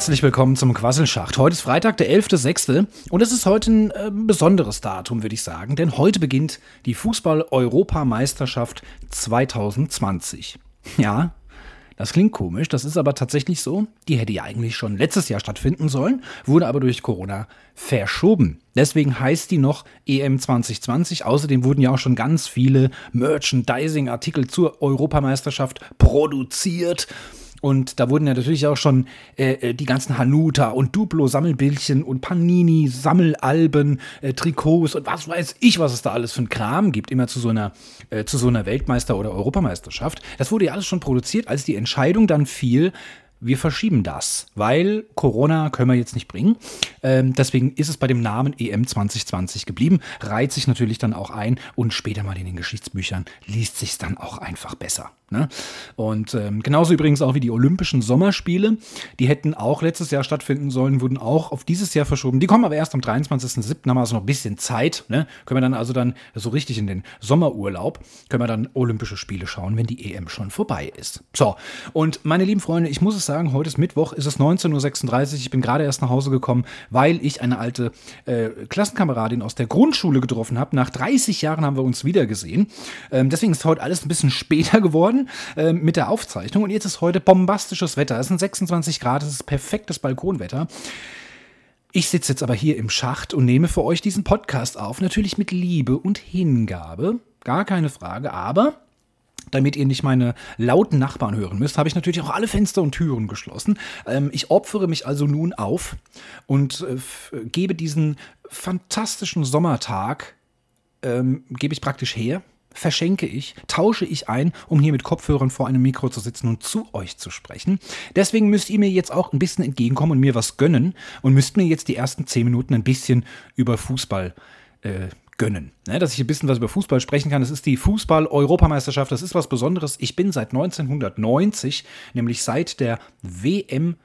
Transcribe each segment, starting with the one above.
Herzlich willkommen zum Quasselschacht. Heute ist Freitag, der 11.06. und es ist heute ein äh, besonderes Datum, würde ich sagen, denn heute beginnt die Fußball-Europameisterschaft 2020. Ja, das klingt komisch, das ist aber tatsächlich so. Die hätte ja eigentlich schon letztes Jahr stattfinden sollen, wurde aber durch Corona verschoben. Deswegen heißt die noch EM 2020. Außerdem wurden ja auch schon ganz viele Merchandising-Artikel zur Europameisterschaft produziert. Und da wurden ja natürlich auch schon äh, äh, die ganzen Hanuta und Duplo-Sammelbildchen und Panini-Sammelalben, äh, Trikots und was weiß ich, was es da alles für ein Kram gibt, immer zu so einer, äh, zu so einer Weltmeister- oder Europameisterschaft. Das wurde ja alles schon produziert, als die Entscheidung dann fiel, wir verschieben das, weil Corona können wir jetzt nicht bringen. Ähm, deswegen ist es bei dem Namen EM 2020 geblieben. Reiht sich natürlich dann auch ein und später mal in den Geschichtsbüchern liest sich dann auch einfach besser. Ne? Und ähm, genauso übrigens auch wie die Olympischen Sommerspiele. Die hätten auch letztes Jahr stattfinden sollen, wurden auch auf dieses Jahr verschoben. Die kommen aber erst am 23.07. haben wir also noch ein bisschen Zeit. Ne? Können wir dann also dann so richtig in den Sommerurlaub, können wir dann Olympische Spiele schauen, wenn die EM schon vorbei ist. So, und meine lieben Freunde, ich muss es sagen, heute ist Mittwoch, ist es 19.36 Uhr. Ich bin gerade erst nach Hause gekommen, weil ich eine alte äh, Klassenkameradin aus der Grundschule getroffen habe. Nach 30 Jahren haben wir uns wiedergesehen. Ähm, deswegen ist heute alles ein bisschen später geworden äh, mit der Aufzeichnung. Und jetzt ist heute bombastisches Wetter. Es sind 26 Grad, es ist perfektes Balkonwetter. Ich sitze jetzt aber hier im Schacht und nehme für euch diesen Podcast auf. Natürlich mit Liebe und Hingabe. Gar keine Frage. Aber damit ihr nicht meine lauten Nachbarn hören müsst, habe ich natürlich auch alle Fenster und Türen geschlossen. Ähm, ich opfere mich also nun auf und äh, gebe diesen fantastischen Sommertag, ähm, gebe ich praktisch her verschenke ich, tausche ich ein, um hier mit Kopfhörern vor einem Mikro zu sitzen und zu euch zu sprechen. Deswegen müsst ihr mir jetzt auch ein bisschen entgegenkommen und mir was gönnen und müsst mir jetzt die ersten zehn Minuten ein bisschen über Fußball äh, gönnen. Ne, dass ich ein bisschen was über Fußball sprechen kann. Das ist die Fußball-Europameisterschaft. Das ist was Besonderes. Ich bin seit 1990, nämlich seit der WM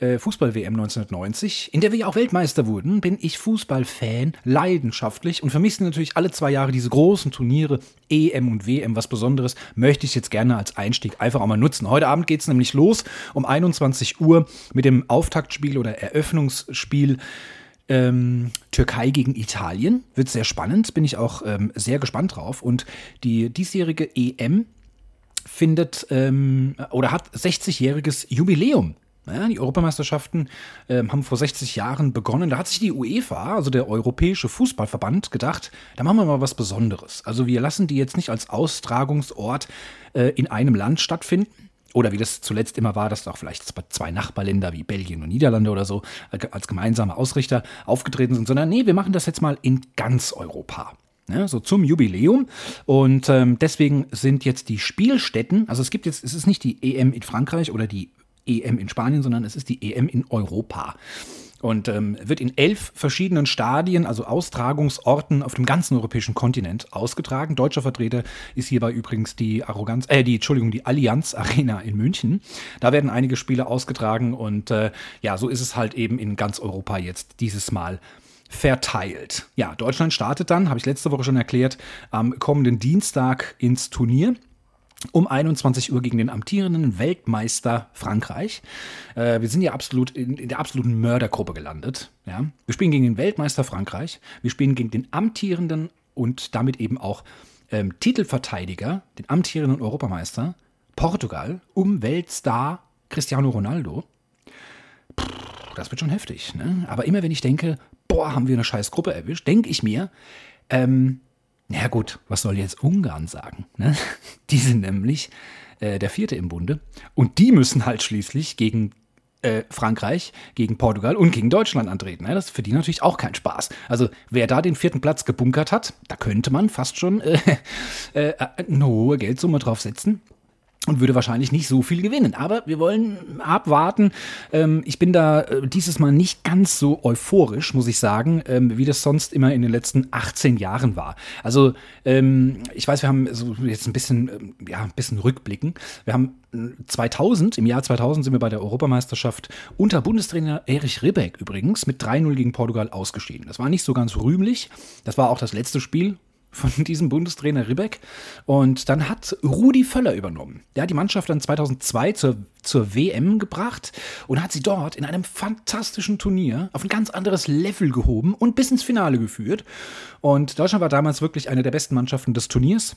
Fußball-WM 1990, in der wir ja auch Weltmeister wurden, bin ich Fußballfan, leidenschaftlich und vermisse natürlich alle zwei Jahre diese großen Turniere, EM und WM, was Besonderes, möchte ich jetzt gerne als Einstieg einfach auch mal nutzen. Heute Abend geht es nämlich los um 21 Uhr mit dem Auftaktspiel oder Eröffnungsspiel. Ähm, Türkei gegen Italien. Wird sehr spannend, bin ich auch ähm, sehr gespannt drauf. Und die diesjährige EM findet ähm, oder hat 60-jähriges Jubiläum. Ja, die Europameisterschaften äh, haben vor 60 Jahren begonnen. Da hat sich die UEFA, also der Europäische Fußballverband, gedacht, da machen wir mal was Besonderes. Also wir lassen die jetzt nicht als Austragungsort äh, in einem Land stattfinden. Oder wie das zuletzt immer war, dass auch vielleicht zwei Nachbarländer wie Belgien und Niederlande oder so äh, als gemeinsame Ausrichter aufgetreten sind, sondern nee, wir machen das jetzt mal in ganz Europa. Ja, so zum Jubiläum. Und ähm, deswegen sind jetzt die Spielstätten, also es gibt jetzt, es ist nicht die EM in Frankreich oder die EM in Spanien, sondern es ist die EM in Europa. Und ähm, wird in elf verschiedenen Stadien, also Austragungsorten auf dem ganzen europäischen Kontinent ausgetragen. Deutscher Vertreter ist hierbei übrigens die Arroganz, äh, die, Entschuldigung, die Allianz Arena in München. Da werden einige Spiele ausgetragen und äh, ja, so ist es halt eben in ganz Europa jetzt dieses Mal verteilt. Ja, Deutschland startet dann, habe ich letzte Woche schon erklärt, am kommenden Dienstag ins Turnier um 21 Uhr gegen den amtierenden Weltmeister Frankreich. Äh, wir sind ja absolut in, in, der absoluten Mördergruppe gelandet. Ja? Wir spielen gegen den Weltmeister Frankreich, wir spielen gegen den amtierenden und damit eben auch ähm, Titelverteidiger, den amtierenden Europameister Portugal, um Weltstar Cristiano Ronaldo. Puh, das wird schon heftig. Ne? Aber immer wenn ich denke, boah, haben wir eine scheiß Gruppe erwischt, denke ich mir, ähm, ja gut, was soll jetzt Ungarn sagen? Ne? Die sind nämlich äh, der vierte im Bunde und die müssen halt schließlich gegen äh, Frankreich, gegen Portugal und gegen Deutschland antreten. Ne? Das ist für die natürlich auch kein Spaß. Also wer da den vierten Platz gebunkert hat, da könnte man fast schon äh, äh eine hohe Geldsumme drauf setzen und würde wahrscheinlich nicht so viel gewinnen. Aber wir wollen abwarten. Ähm, ich bin da äh, dieses Mal nicht ganz so euphorisch, muss ich sagen, ähm, wie das sonst immer in den letzten 18 Jahren war. Also ähm, ich weiß, wir haben so jetzt ein bisschen, ja, ein bisschen rückblicken. Wir haben 2000, im Jahr 2000 sind wir bei der Europameisterschaft unter Bundestrainer Erich Ribbeck übrigens mit 3-0 gegen Portugal ausgeschieden. Das war nicht so ganz rühmlich. Das war auch das letzte Spiel von diesem Bundestrainer Ribbeck. Und dann hat Rudi Völler übernommen. Der hat die Mannschaft dann 2002 zur, zur WM gebracht und hat sie dort in einem fantastischen Turnier auf ein ganz anderes Level gehoben und bis ins Finale geführt. Und Deutschland war damals wirklich eine der besten Mannschaften des Turniers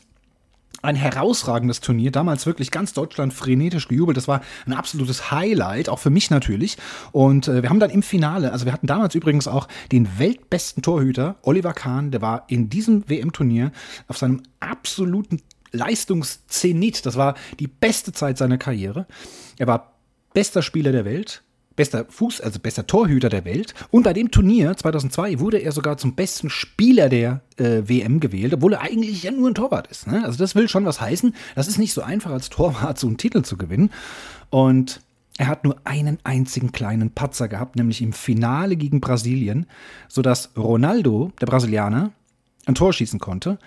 ein herausragendes Turnier. Damals wirklich ganz Deutschland frenetisch gejubelt. Das war ein absolutes Highlight, auch für mich natürlich. Und äh, wir haben dann im Finale, also wir hatten damals übrigens auch den weltbesten Torhüter, Oliver Kahn, der war in diesem WM-Turnier auf seinem absoluten Leistungszenit. Das war die beste Zeit seiner Karriere. Er war bester Spieler der Welt, bester Fuß, also bester Torhüter der Welt. Und bei dem Turnier 2002 wurde er sogar zum besten Spieler der äh, WM gewählt, obwohl er eigentlich ja nur ein Torwart ist. Ne? Also das will schon was heißen. Das ist nicht so einfach als Torwart so einen Titel zu gewinnen. Und er hat nur einen einzigen kleinen Patzer gehabt, nämlich im Finale gegen Brasilien, sodass Ronaldo, der Brasilianer, ein Tor schießen konnte.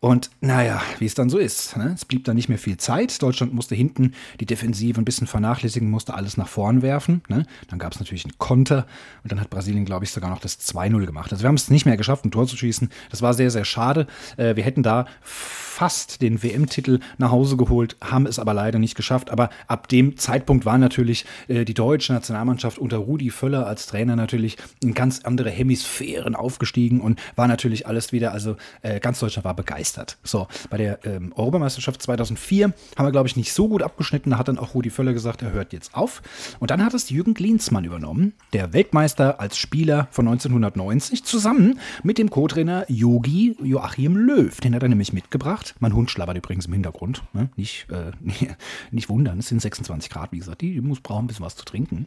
Und naja, wie es dann so ist. Ne? Es blieb dann nicht mehr viel Zeit. Deutschland musste hinten die Defensive ein bisschen vernachlässigen, musste alles nach vorn werfen. Ne? Dann gab es natürlich einen Konter und dann hat Brasilien, glaube ich, sogar noch das 2-0 gemacht. Also wir haben es nicht mehr geschafft, ein Tor zu schießen. Das war sehr, sehr schade. Äh, wir hätten da fast den WM-Titel nach Hause geholt, haben es aber leider nicht geschafft. Aber ab dem Zeitpunkt war natürlich äh, die deutsche Nationalmannschaft unter Rudi Völler als Trainer natürlich in ganz andere Hemisphären aufgestiegen und war natürlich alles wieder, also äh, ganz Deutschland war begeistert. So, bei der ähm, Europameisterschaft 2004 haben wir, glaube ich, nicht so gut abgeschnitten. Da hat dann auch Rudi Völler gesagt, er hört jetzt auf. Und dann hat es Jürgen Klinsmann übernommen, der Weltmeister als Spieler von 1990, zusammen mit dem Co-Trainer Yogi Joachim Löw. Den hat er nämlich mitgebracht. Mein Hund schlabbert übrigens im Hintergrund. Ne? Nicht, äh, nicht wundern, es sind 26 Grad, wie gesagt. Die, die muss brauchen ein bisschen was zu trinken.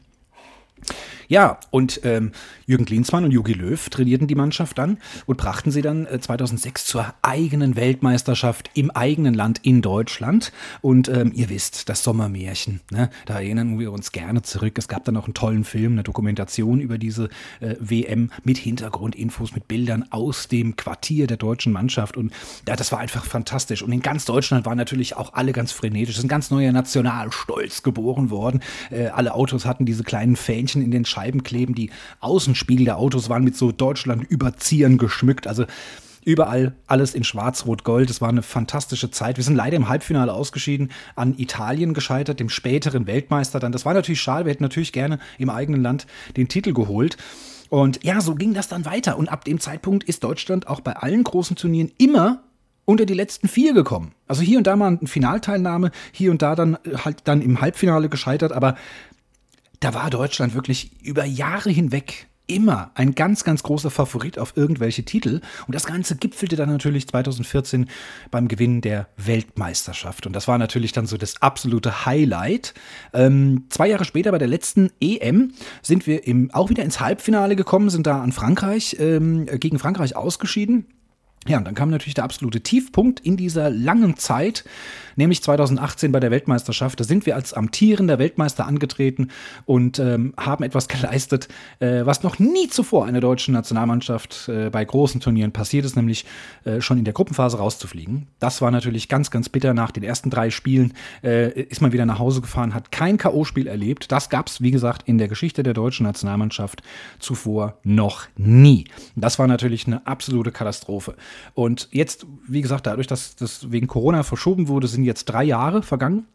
Ja, und ähm, Jürgen Klinsmann und Jogi Löw trainierten die Mannschaft dann und brachten sie dann äh, 2006 zur eigenen Weltmeisterschaft im eigenen Land in Deutschland. Und ähm, ihr wisst, das Sommermärchen, ne? da erinnern wir uns gerne zurück. Es gab dann auch einen tollen Film, eine Dokumentation über diese äh, WM mit Hintergrundinfos, mit Bildern aus dem Quartier der deutschen Mannschaft. Und ja, das war einfach fantastisch. Und in ganz Deutschland waren natürlich auch alle ganz frenetisch. Es ist ein ganz neuer Nationalstolz geboren worden. Äh, alle Autos hatten diese kleinen Fähnchen in den Scheiben kleben. Die Außenspiegel der Autos waren mit so Deutschland-Überziehern geschmückt. Also überall alles in Schwarz-Rot-Gold. Es war eine fantastische Zeit. Wir sind leider im Halbfinale ausgeschieden, an Italien gescheitert, dem späteren Weltmeister dann. Das war natürlich schade. Wir hätten natürlich gerne im eigenen Land den Titel geholt. Und ja, so ging das dann weiter. Und ab dem Zeitpunkt ist Deutschland auch bei allen großen Turnieren immer unter die letzten vier gekommen. Also hier und da mal eine Finalteilnahme, hier und da dann halt dann im Halbfinale gescheitert, aber da war Deutschland wirklich über Jahre hinweg immer ein ganz, ganz großer Favorit auf irgendwelche Titel. Und das Ganze gipfelte dann natürlich 2014 beim Gewinn der Weltmeisterschaft. Und das war natürlich dann so das absolute Highlight. Ähm, zwei Jahre später bei der letzten EM sind wir im, auch wieder ins Halbfinale gekommen, sind da an Frankreich, ähm, gegen Frankreich ausgeschieden. Ja, und dann kam natürlich der absolute Tiefpunkt in dieser langen Zeit, nämlich 2018 bei der Weltmeisterschaft. Da sind wir als amtierender Weltmeister angetreten und ähm, haben etwas geleistet, äh, was noch nie zuvor einer deutschen Nationalmannschaft äh, bei großen Turnieren passiert ist, nämlich äh, schon in der Gruppenphase rauszufliegen. Das war natürlich ganz, ganz bitter. Nach den ersten drei Spielen äh, ist man wieder nach Hause gefahren, hat kein K.O.-Spiel erlebt. Das gab es, wie gesagt, in der Geschichte der deutschen Nationalmannschaft zuvor noch nie. Das war natürlich eine absolute Katastrophe. Und jetzt, wie gesagt, dadurch, dass das wegen Corona verschoben wurde, sind jetzt drei Jahre vergangen,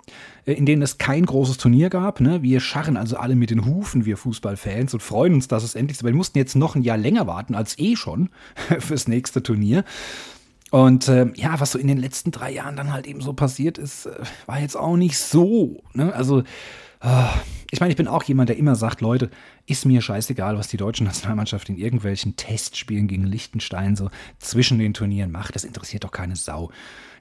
äh, in denen es kein großes Turnier gab. Ne? Wir scharren also alle mit den Hufen, wir Fußballfans, und freuen uns, dass es endlich ist. Aber wir mussten jetzt noch ein Jahr länger warten als eh schon fürs nächste Turnier. Und äh, ja, was so in den letzten drei Jahren dann halt eben so passiert ist, äh, war jetzt auch nicht so. Ne? Also, äh, ich meine, ich bin auch jemand, der immer sagt, Leute, ist mir scheißegal, was die deutsche Nationalmannschaft in irgendwelchen Testspielen gegen Liechtenstein so zwischen den Turnieren macht. Das interessiert doch keine Sau.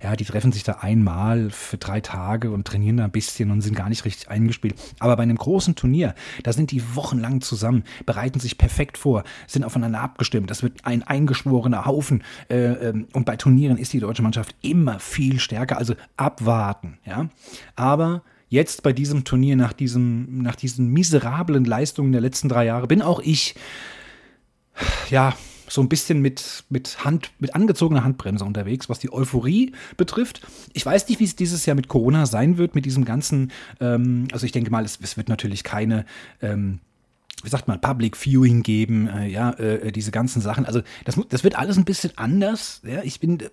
Ja, die treffen sich da einmal für drei Tage und trainieren da ein bisschen und sind gar nicht richtig eingespielt. Aber bei einem großen Turnier, da sind die wochenlang zusammen, bereiten sich perfekt vor, sind aufeinander abgestimmt. Das wird ein eingeschworener Haufen. Äh, ähm, und bei Turnieren ist die deutsche Mannschaft immer viel stärker. Also abwarten. Ja, aber jetzt bei diesem Turnier, nach, diesem, nach diesen miserablen Leistungen der letzten drei Jahre, bin auch ich, ja, so ein bisschen mit, mit Hand, mit angezogener Handbremse unterwegs, was die Euphorie betrifft. Ich weiß nicht, wie es dieses Jahr mit Corona sein wird, mit diesem ganzen, ähm, also ich denke mal, es, es wird natürlich keine ähm, wie sagt man, Public Viewing geben, äh, ja, äh, diese ganzen Sachen. Also das, das wird alles ein bisschen anders. Ja, ich bin, bin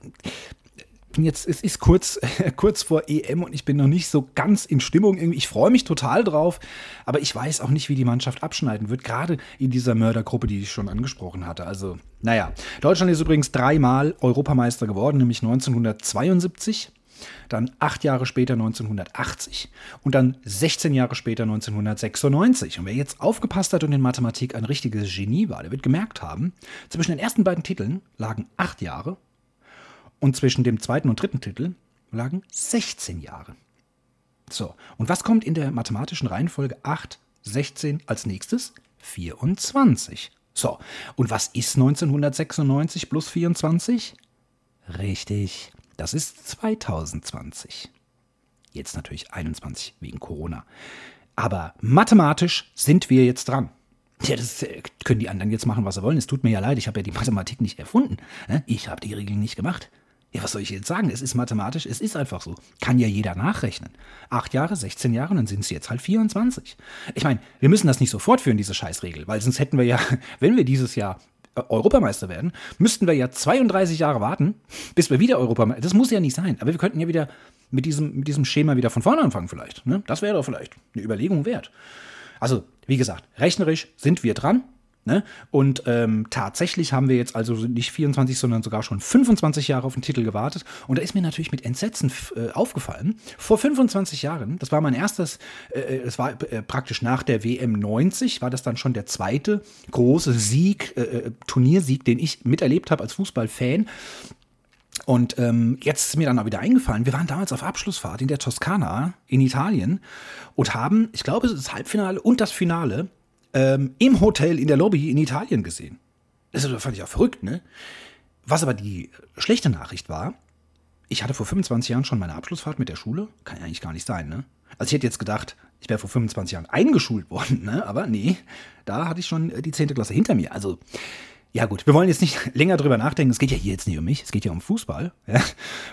jetzt, es ist kurz, kurz vor EM und ich bin noch nicht so ganz in Stimmung. Ich freue mich total drauf, aber ich weiß auch nicht, wie die Mannschaft abschneiden wird, gerade in dieser Mördergruppe, die ich schon angesprochen hatte. Also, naja. Deutschland ist übrigens dreimal Europameister geworden, nämlich 1972, dann acht Jahre später 1980 und dann 16 Jahre später 1996. Und wer jetzt aufgepasst hat und in Mathematik ein richtiges Genie war, der wird gemerkt haben, zwischen den ersten beiden Titeln lagen acht Jahre und zwischen dem zweiten und dritten Titel lagen 16 Jahre. So, und was kommt in der mathematischen Reihenfolge 8, 16 als nächstes? 24. So, und was ist 1996 plus 24? Richtig, das ist 2020. Jetzt natürlich 21 wegen Corona. Aber mathematisch sind wir jetzt dran. Ja, das äh, können die anderen jetzt machen, was sie wollen. Es tut mir ja leid, ich habe ja die Mathematik nicht erfunden. Ne? Ich habe die Regeln nicht gemacht. Ja, was soll ich jetzt sagen? Es ist mathematisch, es ist einfach so. Kann ja jeder nachrechnen. Acht Jahre, 16 Jahre, dann sind es jetzt halt 24. Ich meine, wir müssen das nicht so fortführen, diese Scheißregel, weil sonst hätten wir ja, wenn wir dieses Jahr äh, Europameister werden, müssten wir ja 32 Jahre warten, bis wir wieder Europameister. Das muss ja nicht sein, aber wir könnten ja wieder mit diesem, mit diesem Schema wieder von vorne anfangen, vielleicht. Ne? Das wäre doch vielleicht eine Überlegung wert. Also, wie gesagt, rechnerisch sind wir dran. Ne? Und ähm, tatsächlich haben wir jetzt also nicht 24, sondern sogar schon 25 Jahre auf den Titel gewartet. Und da ist mir natürlich mit Entsetzen äh, aufgefallen. Vor 25 Jahren, das war mein erstes, äh, es war äh, praktisch nach der WM 90, war das dann schon der zweite große Sieg, äh, äh, Turniersieg, den ich miterlebt habe als Fußballfan. Und ähm, jetzt ist mir dann auch wieder eingefallen, wir waren damals auf Abschlussfahrt in der Toskana in Italien und haben, ich glaube, das Halbfinale und das Finale ähm, im Hotel in der Lobby in Italien gesehen. Das fand ich auch verrückt, ne? Was aber die schlechte Nachricht war, ich hatte vor 25 Jahren schon meine Abschlussfahrt mit der Schule. Kann ja eigentlich gar nicht sein, ne? Also ich hätte jetzt gedacht, ich wäre vor 25 Jahren eingeschult worden, ne? Aber nee, da hatte ich schon die 10. Klasse hinter mir. Also ja gut, wir wollen jetzt nicht länger drüber nachdenken. Es geht ja hier jetzt nicht um mich, es geht ja um Fußball. Ja?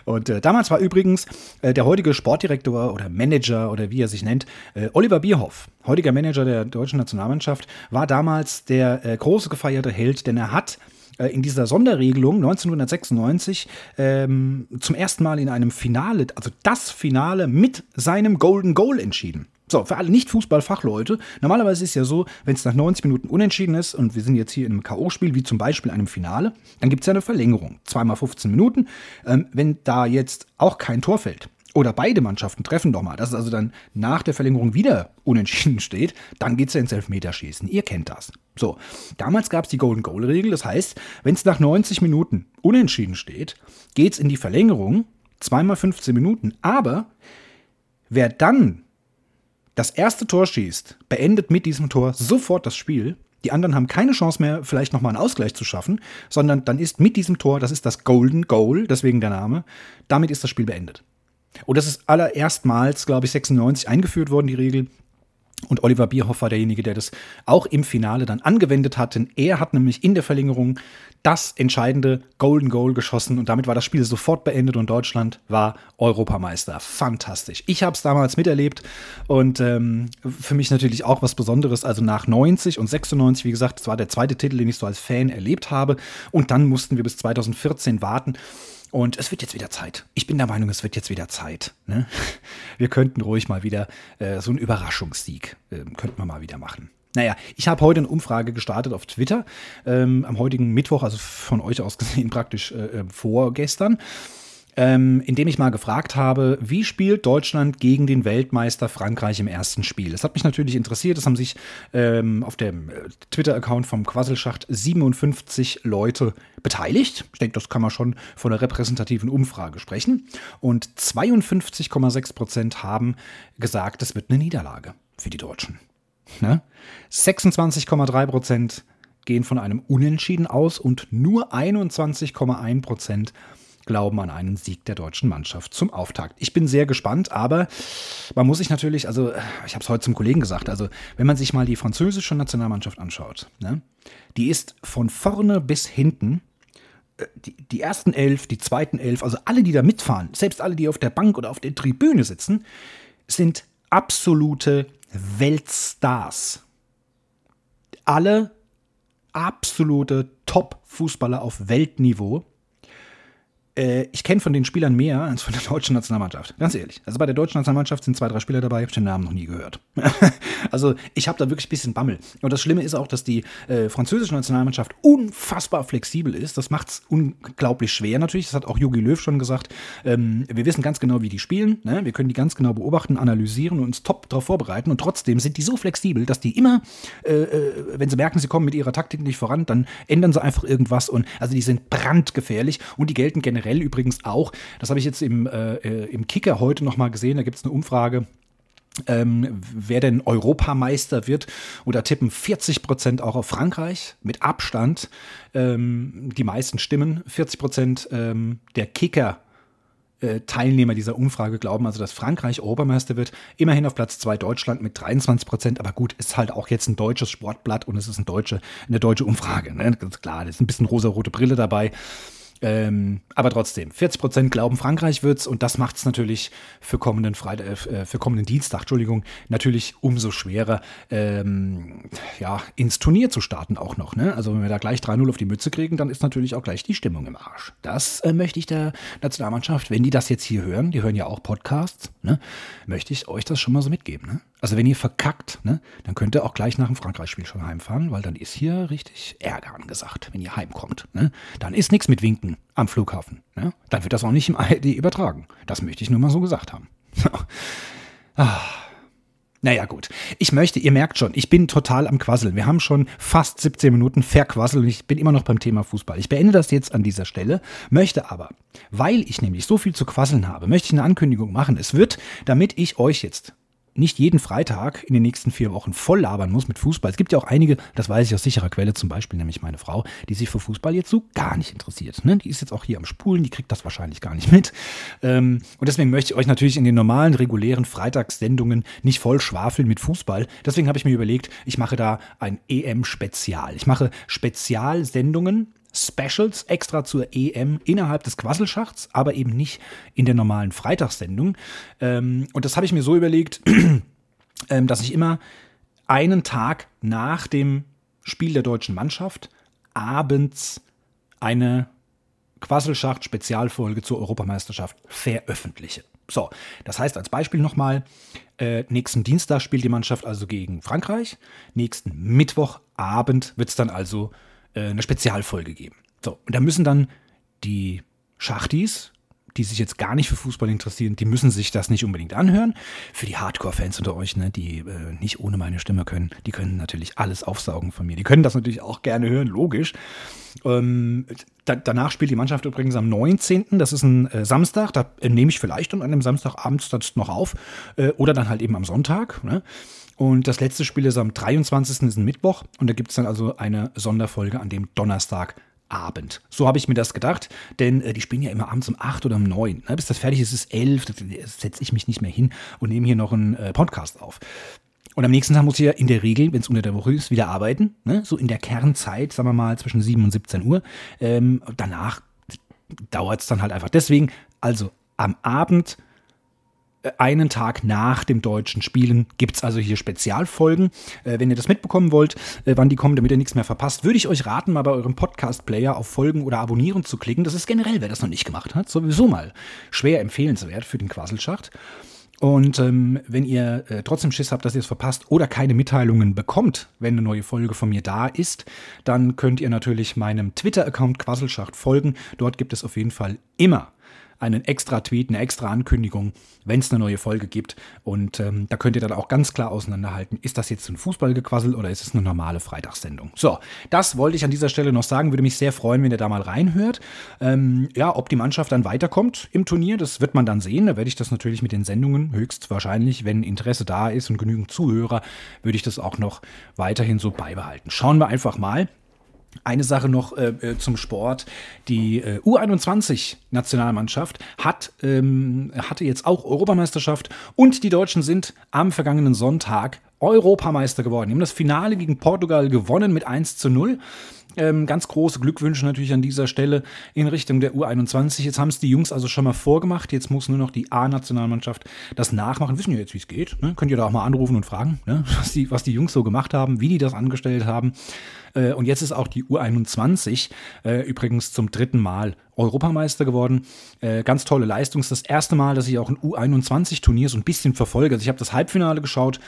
Und äh, damals war übrigens äh, der heutige Sportdirektor oder Manager oder wie er sich nennt, äh, Oliver Bierhoff, heutiger Manager der deutschen Nationalmannschaft, war damals der äh, große gefeierte Held, denn er hat äh, in dieser Sonderregelung 1996 ähm, zum ersten Mal in einem Finale, also das Finale mit seinem Golden Goal entschieden. So, für alle Nicht-Fußball-Fachleute, normalerweise ist es ja so, wenn es nach 90 Minuten unentschieden ist und wir sind jetzt hier in einem K.O.-Spiel, wie zum Beispiel einem Finale, dann gibt es ja eine Verlängerung. Zweimal 15 Minuten. Ähm, wenn da jetzt auch kein Tor fällt oder beide Mannschaften treffen doch mal, dass es also dann nach der Verlängerung wieder unentschieden steht, dann geht es ja ins Elfmeterschießen. Ihr kennt das. So, damals gab es die Golden Goal-Regel. Das heißt, wenn es nach 90 Minuten unentschieden steht, geht es in die Verlängerung, zweimal 15 Minuten. Aber wer dann das erste Tor schießt, beendet mit diesem Tor sofort das Spiel. Die anderen haben keine Chance mehr, vielleicht nochmal einen Ausgleich zu schaffen, sondern dann ist mit diesem Tor, das ist das Golden Goal, deswegen der Name, damit ist das Spiel beendet. Und das ist allererstmals, glaube ich, 96 eingeführt worden, die Regel. Und Oliver Bierhoff war derjenige, der das auch im Finale dann angewendet hat. Denn er hat nämlich in der Verlängerung das entscheidende Golden Goal geschossen und damit war das Spiel sofort beendet und Deutschland war Europameister. Fantastisch. Ich habe es damals miterlebt und ähm, für mich natürlich auch was Besonderes. Also nach 90 und 96, wie gesagt, das war der zweite Titel, den ich so als Fan erlebt habe. Und dann mussten wir bis 2014 warten. Und es wird jetzt wieder Zeit. Ich bin der Meinung, es wird jetzt wieder Zeit. Ne? Wir könnten ruhig mal wieder äh, so einen Überraschungssieg, äh, könnten wir mal wieder machen. Naja, ich habe heute eine Umfrage gestartet auf Twitter, ähm, am heutigen Mittwoch, also von euch aus gesehen praktisch äh, äh vorgestern ähm, in dem ich mal gefragt habe, wie spielt Deutschland gegen den Weltmeister Frankreich im ersten Spiel? Das hat mich natürlich interessiert. Es haben sich ähm, auf dem äh, Twitter-Account vom Quasselschacht 57 Leute beteiligt. Ich denke, das kann man schon von einer repräsentativen Umfrage sprechen. Und 52,6 Prozent haben gesagt, es wird eine Niederlage für die Deutschen. Ne? 26,3 Prozent gehen von einem Unentschieden aus und nur 21,1 Prozent glauben an einen Sieg der deutschen Mannschaft zum Auftakt. Ich bin sehr gespannt, aber man muss sich natürlich, also ich habe es heute zum Kollegen gesagt, also wenn man sich mal die französische Nationalmannschaft anschaut, ne, die ist von vorne bis hinten äh, die, die, ersten elf, die zweiten elf, also alle, die da mitfahren, selbst alle, die auf der Bank oder auf der Tribüne sitzen, sind absolute Weltstars. alle absolute Top-Fußballer auf Weltniveau. Äh, ich kenne von den Spielern mehr als von der deutschen Nationalmannschaft. Ganz ehrlich. Also bei der deutschen Nationalmannschaft sind zwei, drei Spieler dabei, ich habe den Namen noch nie gehört. also ich habe da wirklich ein bisschen Bammel. Und das Schlimme ist auch, dass die äh, französische Nationalmannschaft unfassbar flexibel ist. Das macht es unglaublich schwer natürlich. Das hat auch Jogi Löw schon gesagt. Ähm, wir wissen ganz genau, wie die spielen. Ne? Wir können die ganz genau beobachten, analysieren und uns top darauf vorbereiten. Und trotzdem sind die so flexibel, dass die immer, äh, äh, wenn sie merken, sie kommen mit ihrer Taktik nicht voran, dann ändern sie einfach irgendwas. Und also die sind brandgefährlich und die gelten generell generell übrigens auch, das habe ich jetzt im, äh, äh im Kicker heute nochmal gesehen, da gibt es eine Umfrage, ähm, wer denn Europameister wird. oder tippen 40 Prozent auch auf Frankreich mit Abstand. Ähm, die meisten Stimmen. 40 Prozent ähm, der Kicker. Äh, Teilnehmer dieser Umfrage glauben also, dass Frankreich Europameister wird. Immerhin auf Platz 2 Deutschland mit 23 Prozent. Aber gut, ist halt auch jetzt ein deutsches Sportblatt und es ist eine deutsche, eine deutsche Umfrage. Ne? Ganz klar, da ist ein bisschen rosa-rote Brille dabei. Ähm, aber trotzdem, 40 Prozent glauben, Frankreich wird's und das macht es natürlich für kommenden Freitag, äh, für kommenden Dienstag, Entschuldigung, natürlich umso schwerer, ähm, ja, ins Turnier zu starten auch noch. Ne? Also wenn wir da gleich 3-0 auf die Mütze kriegen, dann ist natürlich auch gleich die Stimmung im Arsch. Das äh, möchte ich der Nationalmannschaft, wenn die das jetzt hier hören, die hören ja auch Podcasts, ne, möchte ich euch das schon mal so mitgeben. Ne? Also wenn ihr verkackt, ne, dann könnt ihr auch gleich nach dem Frankreich-Spiel schon heimfahren, weil dann ist hier richtig Ärger angesagt, wenn ihr heimkommt. Ne? Dann ist nichts mit Winken am Flughafen. Ne? Dann wird das auch nicht im ARD übertragen. Das möchte ich nur mal so gesagt haben. ah. Naja, gut. Ich möchte, ihr merkt schon, ich bin total am Quasseln. Wir haben schon fast 17 Minuten verquasselt und ich bin immer noch beim Thema Fußball. Ich beende das jetzt an dieser Stelle, möchte aber, weil ich nämlich so viel zu quasseln habe, möchte ich eine Ankündigung machen. Es wird, damit ich euch jetzt nicht jeden Freitag in den nächsten vier Wochen voll labern muss mit Fußball. Es gibt ja auch einige, das weiß ich aus sicherer Quelle, zum Beispiel nämlich meine Frau, die sich für Fußball jetzt so gar nicht interessiert. Ne? Die ist jetzt auch hier am Spulen, die kriegt das wahrscheinlich gar nicht mit. Ähm, und deswegen möchte ich euch natürlich in den normalen, regulären Freitagssendungen nicht voll schwafeln mit Fußball. Deswegen habe ich mir überlegt, ich mache da ein EM-Spezial. Ich mache Spezialsendungen Specials extra zur EM innerhalb des Quasselschachts, aber eben nicht in der normalen Freitagssendung. Ähm, und das habe ich mir so überlegt, ähm, dass ich immer einen Tag nach dem Spiel der deutschen Mannschaft abends eine Quasselschacht-Spezialfolge zur Europameisterschaft veröffentliche. So, das heißt als Beispiel nochmal, äh, nächsten Dienstag spielt die Mannschaft also gegen Frankreich, nächsten Mittwochabend wird es dann also äh, eine Spezialfolge geben. So, und da müssen dann die Schachtis, die sich jetzt gar nicht für Fußball interessieren, die müssen sich das nicht unbedingt anhören. Für die Hardcore-Fans unter euch, ne, die äh, nicht ohne meine Stimme können, die können natürlich alles aufsaugen von mir. Die können das natürlich auch gerne hören, logisch. Ähm, da, danach spielt die Mannschaft übrigens am 19., das ist ein äh, Samstag, da äh, nehme ich vielleicht an einem Samstagabend das noch auf äh, oder dann halt eben am Sonntag. Ne? Und das letzte Spiel ist am 23. ist ein Mittwoch und da gibt es dann also eine Sonderfolge an dem Donnerstagabend. So habe ich mir das gedacht, denn äh, die spielen ja immer abends um 8 oder um 9. Ne? Bis das fertig ist, ist 11, da setze ich mich nicht mehr hin und nehme hier noch einen äh, Podcast auf. Und am nächsten Tag muss ich ja in der Regel, wenn es unter der Woche ist, wieder arbeiten. Ne? So in der Kernzeit, sagen wir mal, zwischen 7 und 17 Uhr. Ähm, danach dauert es dann halt einfach. Deswegen, also am Abend einen Tag nach dem deutschen Spielen gibt es also hier Spezialfolgen. Äh, wenn ihr das mitbekommen wollt, äh, wann die kommen, damit ihr nichts mehr verpasst, würde ich euch raten, mal bei eurem Podcast-Player auf Folgen oder Abonnieren zu klicken. Das ist generell, wer das noch nicht gemacht hat, sowieso mal schwer empfehlenswert für den Quasselschacht. Und ähm, wenn ihr äh, trotzdem Schiss habt, dass ihr es verpasst oder keine Mitteilungen bekommt, wenn eine neue Folge von mir da ist, dann könnt ihr natürlich meinem Twitter-Account Quasselschacht folgen. Dort gibt es auf jeden Fall immer einen extra Tweet, eine extra Ankündigung, wenn es eine neue Folge gibt. Und ähm, da könnt ihr dann auch ganz klar auseinanderhalten, ist das jetzt ein Fußballgequassel oder ist es eine normale Freitagssendung? So, das wollte ich an dieser Stelle noch sagen. Würde mich sehr freuen, wenn ihr da mal reinhört. Ähm, ja, ob die Mannschaft dann weiterkommt im Turnier, das wird man dann sehen. Da werde ich das natürlich mit den Sendungen höchstwahrscheinlich, wenn Interesse da ist und genügend Zuhörer, würde ich das auch noch weiterhin so beibehalten. Schauen wir einfach mal. Eine Sache noch äh, äh, zum Sport. Die äh, U21-Nationalmannschaft hat, ähm, hatte jetzt auch Europameisterschaft und die Deutschen sind am vergangenen Sonntag Europameister geworden. Die haben das Finale gegen Portugal gewonnen mit 1 zu 0. Ähm, ganz große Glückwünsche natürlich an dieser Stelle in Richtung der U21. Jetzt haben es die Jungs also schon mal vorgemacht. Jetzt muss nur noch die A-Nationalmannschaft das nachmachen. Wissen ja jetzt, wie es geht. Ne? Könnt ihr da auch mal anrufen und fragen, ne? was, die, was die Jungs so gemacht haben, wie die das angestellt haben. Äh, und jetzt ist auch die U21 äh, übrigens zum dritten Mal Europameister geworden. Äh, ganz tolle Leistung. Das erste Mal, dass ich auch ein U21-Turnier so ein bisschen verfolge. Also ich habe das Halbfinale geschaut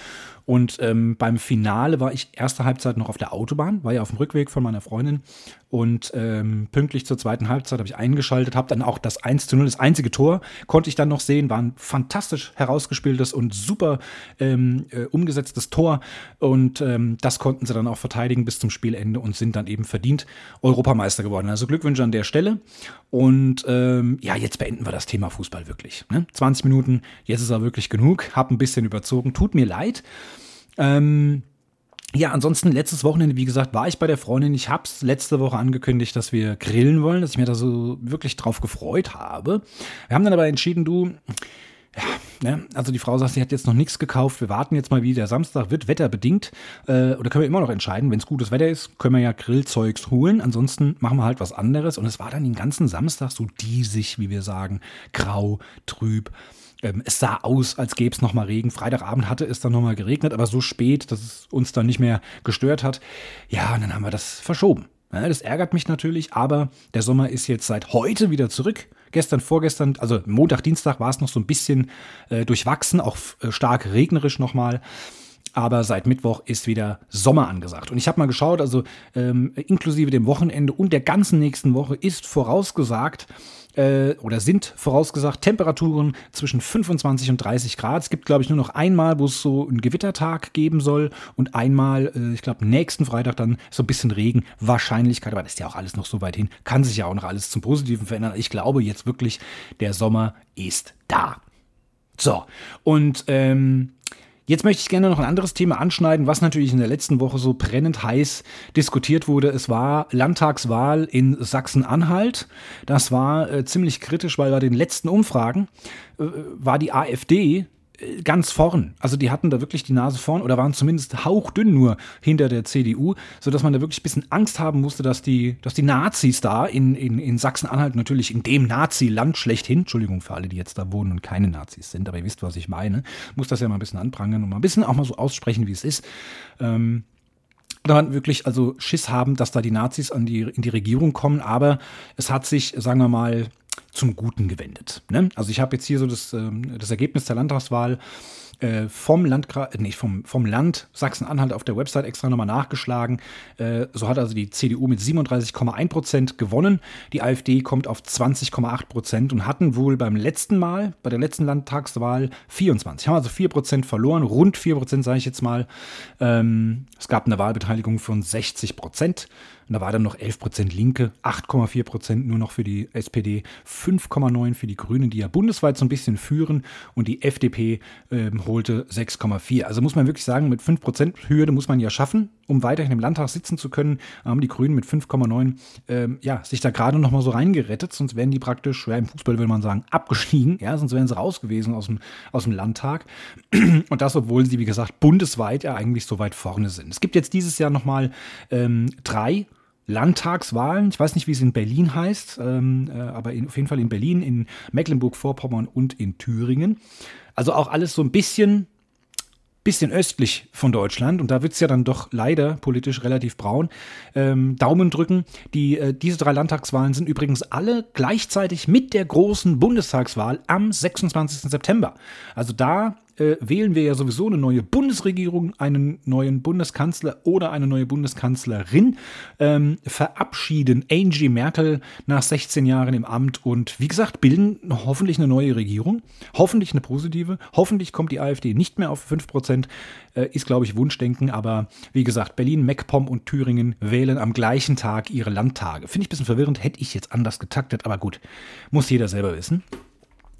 und ähm, beim Finale war ich erste Halbzeit noch auf der Autobahn, war ja auf dem Rückweg von meiner Freundin. Und ähm, pünktlich zur zweiten Halbzeit habe ich eingeschaltet, habe dann auch das 1 zu 0, das einzige Tor, konnte ich dann noch sehen, war ein fantastisch herausgespieltes und super ähm, äh, umgesetztes Tor. Und ähm, das konnten sie dann auch verteidigen bis zum Spielende und sind dann eben verdient Europameister geworden. Also Glückwünsche an der Stelle. Und ähm, ja, jetzt beenden wir das Thema Fußball wirklich. Ne? 20 Minuten, jetzt ist er wirklich genug. Hab ein bisschen überzogen, tut mir leid. Ähm, ja, ansonsten letztes Wochenende, wie gesagt, war ich bei der Freundin. Ich habe es letzte Woche angekündigt, dass wir grillen wollen, dass ich mir da so wirklich drauf gefreut habe. Wir haben dann aber entschieden, du, ja, ne, also die Frau sagt, sie hat jetzt noch nichts gekauft. Wir warten jetzt mal, wie der Samstag wird, wetterbedingt. Äh, oder können wir immer noch entscheiden, wenn es gutes Wetter ist, können wir ja Grillzeugs holen. Ansonsten machen wir halt was anderes. Und es war dann den ganzen Samstag so diesig, wie wir sagen, grau, trüb. Ähm, es sah aus, als gäbe es nochmal Regen. Freitagabend hatte es dann nochmal geregnet, aber so spät, dass es uns dann nicht mehr gestört hat. Ja, und dann haben wir das verschoben. Ja, das ärgert mich natürlich, aber der Sommer ist jetzt seit heute wieder zurück. Gestern, vorgestern, also Montag, Dienstag war es noch so ein bisschen äh, durchwachsen, auch äh, stark regnerisch nochmal. Aber seit Mittwoch ist wieder Sommer angesagt. Und ich habe mal geschaut, also ähm, inklusive dem Wochenende und der ganzen nächsten Woche ist vorausgesagt, äh, oder sind vorausgesagt Temperaturen zwischen 25 und 30 Grad. Es gibt, glaube ich, nur noch einmal, wo es so einen Gewittertag geben soll und einmal, äh, ich glaube, nächsten Freitag dann so ein bisschen Regen. Wahrscheinlichkeit, aber das ist ja auch alles noch so weit hin, kann sich ja auch noch alles zum Positiven verändern. Ich glaube jetzt wirklich, der Sommer ist da. So, und ähm, Jetzt möchte ich gerne noch ein anderes Thema anschneiden, was natürlich in der letzten Woche so brennend heiß diskutiert wurde. Es war Landtagswahl in Sachsen-Anhalt. Das war äh, ziemlich kritisch, weil bei den letzten Umfragen äh, war die AfD ganz vorn. Also die hatten da wirklich die Nase vorn oder waren zumindest hauchdünn nur hinter der CDU, sodass man da wirklich ein bisschen Angst haben musste, dass die, dass die Nazis da in, in, in Sachsen-Anhalt natürlich in dem Nazi-Land schlechthin, Entschuldigung für alle, die jetzt da wohnen und keine Nazis sind, aber ihr wisst, was ich meine, muss das ja mal ein bisschen anprangern und mal ein bisschen auch mal so aussprechen, wie es ist. Ähm, da man wirklich also Schiss haben, dass da die Nazis an die, in die Regierung kommen, aber es hat sich, sagen wir mal, zum Guten gewendet. Ne? Also ich habe jetzt hier so das, ähm, das Ergebnis der Landtagswahl äh, vom Landkreis, äh, nicht vom, vom Land Sachsen-Anhalt auf der Website extra nochmal nachgeschlagen. Äh, so hat also die CDU mit 37,1 Prozent gewonnen. Die AfD kommt auf 20,8 Prozent und hatten wohl beim letzten Mal, bei der letzten Landtagswahl 24. Haben also 4 Prozent verloren, rund 4 Prozent sage ich jetzt mal. Ähm, es gab eine Wahlbeteiligung von 60 Prozent. Und da war dann noch 11% Linke, 8,4% nur noch für die SPD, 5,9% für die Grünen, die ja bundesweit so ein bisschen führen. Und die FDP äh, holte 6,4%. Also muss man wirklich sagen, mit 5% Hürde muss man ja schaffen, um weiterhin im Landtag sitzen zu können. Haben die Grünen mit 5,9% ähm, ja, sich da gerade noch mal so reingerettet. Sonst wären die praktisch, ja, im Fußball würde man sagen, abgestiegen. Ja, sonst wären sie raus gewesen aus dem, aus dem Landtag. Und das, obwohl sie, wie gesagt, bundesweit ja eigentlich so weit vorne sind. Es gibt jetzt dieses Jahr nochmal ähm, drei Landtagswahlen. Ich weiß nicht, wie es in Berlin heißt, ähm, äh, aber in, auf jeden Fall in Berlin, in Mecklenburg-Vorpommern und in Thüringen. Also auch alles so ein bisschen, bisschen östlich von Deutschland. Und da wird es ja dann doch leider politisch relativ braun. Ähm, Daumen drücken. Die, äh, diese drei Landtagswahlen sind übrigens alle gleichzeitig mit der großen Bundestagswahl am 26. September. Also da äh, wählen wir ja sowieso eine neue Bundesregierung, einen neuen Bundeskanzler oder eine neue Bundeskanzlerin, ähm, verabschieden Angie Merkel nach 16 Jahren im Amt und wie gesagt, bilden hoffentlich eine neue Regierung, hoffentlich eine positive, hoffentlich kommt die AfD nicht mehr auf 5%, äh, ist glaube ich Wunschdenken, aber wie gesagt, Berlin, MacPom und Thüringen wählen am gleichen Tag ihre Landtage. Finde ich ein bisschen verwirrend, hätte ich jetzt anders getaktet, aber gut, muss jeder selber wissen.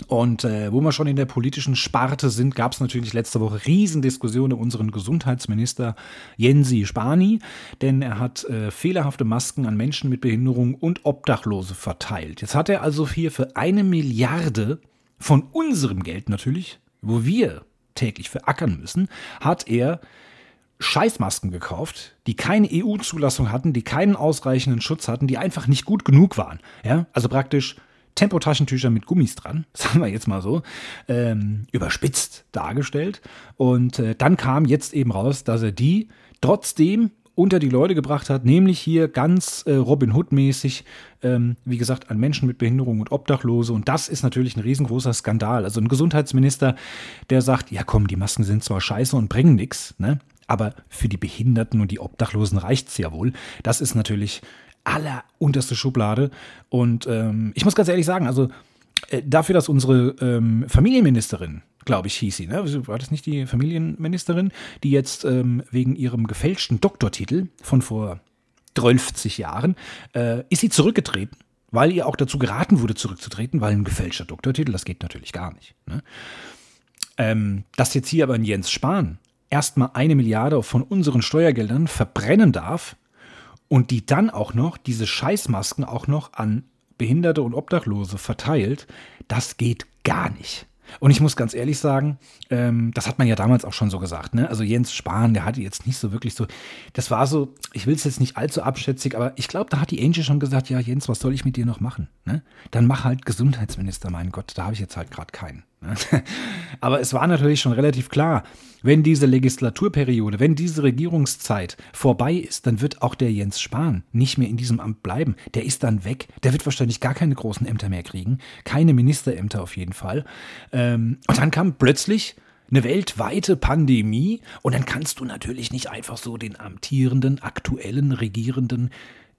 Und äh, wo wir schon in der politischen Sparte sind, gab es natürlich letzte Woche Riesendiskussionen um unseren Gesundheitsminister Jensi Spani, denn er hat äh, fehlerhafte Masken an Menschen mit Behinderung und Obdachlose verteilt. Jetzt hat er also hier für eine Milliarde von unserem Geld natürlich, wo wir täglich verackern müssen, hat er Scheißmasken gekauft, die keine EU-Zulassung hatten, die keinen ausreichenden Schutz hatten, die einfach nicht gut genug waren. Ja, also praktisch Tempotaschentücher mit Gummis dran, sagen wir jetzt mal so, ähm, überspitzt dargestellt. Und äh, dann kam jetzt eben raus, dass er die trotzdem unter die Leute gebracht hat, nämlich hier ganz äh, Robin Hood-mäßig, ähm, wie gesagt, an Menschen mit Behinderung und Obdachlose. Und das ist natürlich ein riesengroßer Skandal. Also ein Gesundheitsminister, der sagt, ja komm, die Masken sind zwar scheiße und bringen nichts, ne? aber für die Behinderten und die Obdachlosen reicht es ja wohl. Das ist natürlich allerunterste Schublade. Und ähm, ich muss ganz ehrlich sagen, also äh, dafür, dass unsere ähm, Familienministerin, glaube ich, hieß sie, ne? war das nicht die Familienministerin, die jetzt ähm, wegen ihrem gefälschten Doktortitel von vor 12 Jahren, äh, ist sie zurückgetreten, weil ihr auch dazu geraten wurde, zurückzutreten, weil ein gefälschter Doktortitel, das geht natürlich gar nicht. Ne? Ähm, dass jetzt hier aber ein Jens Spahn erstmal eine Milliarde von unseren Steuergeldern verbrennen darf, und die dann auch noch, diese Scheißmasken auch noch an Behinderte und Obdachlose verteilt, das geht gar nicht. Und ich muss ganz ehrlich sagen, ähm, das hat man ja damals auch schon so gesagt. Ne? Also Jens Spahn, der hatte jetzt nicht so wirklich so, das war so, ich will es jetzt nicht allzu abschätzig, aber ich glaube, da hat die Angel schon gesagt, ja Jens, was soll ich mit dir noch machen? Ne? Dann mach halt Gesundheitsminister, mein Gott, da habe ich jetzt halt gerade keinen. Ne? aber es war natürlich schon relativ klar, wenn diese Legislaturperiode, wenn diese Regierungszeit vorbei ist, dann wird auch der Jens Spahn nicht mehr in diesem Amt bleiben. Der ist dann weg. Der wird wahrscheinlich gar keine großen Ämter mehr kriegen. Keine Ministerämter auf jeden Fall. Ähm, und dann kam plötzlich eine weltweite Pandemie und dann kannst du natürlich nicht einfach so den amtierenden, aktuellen, regierenden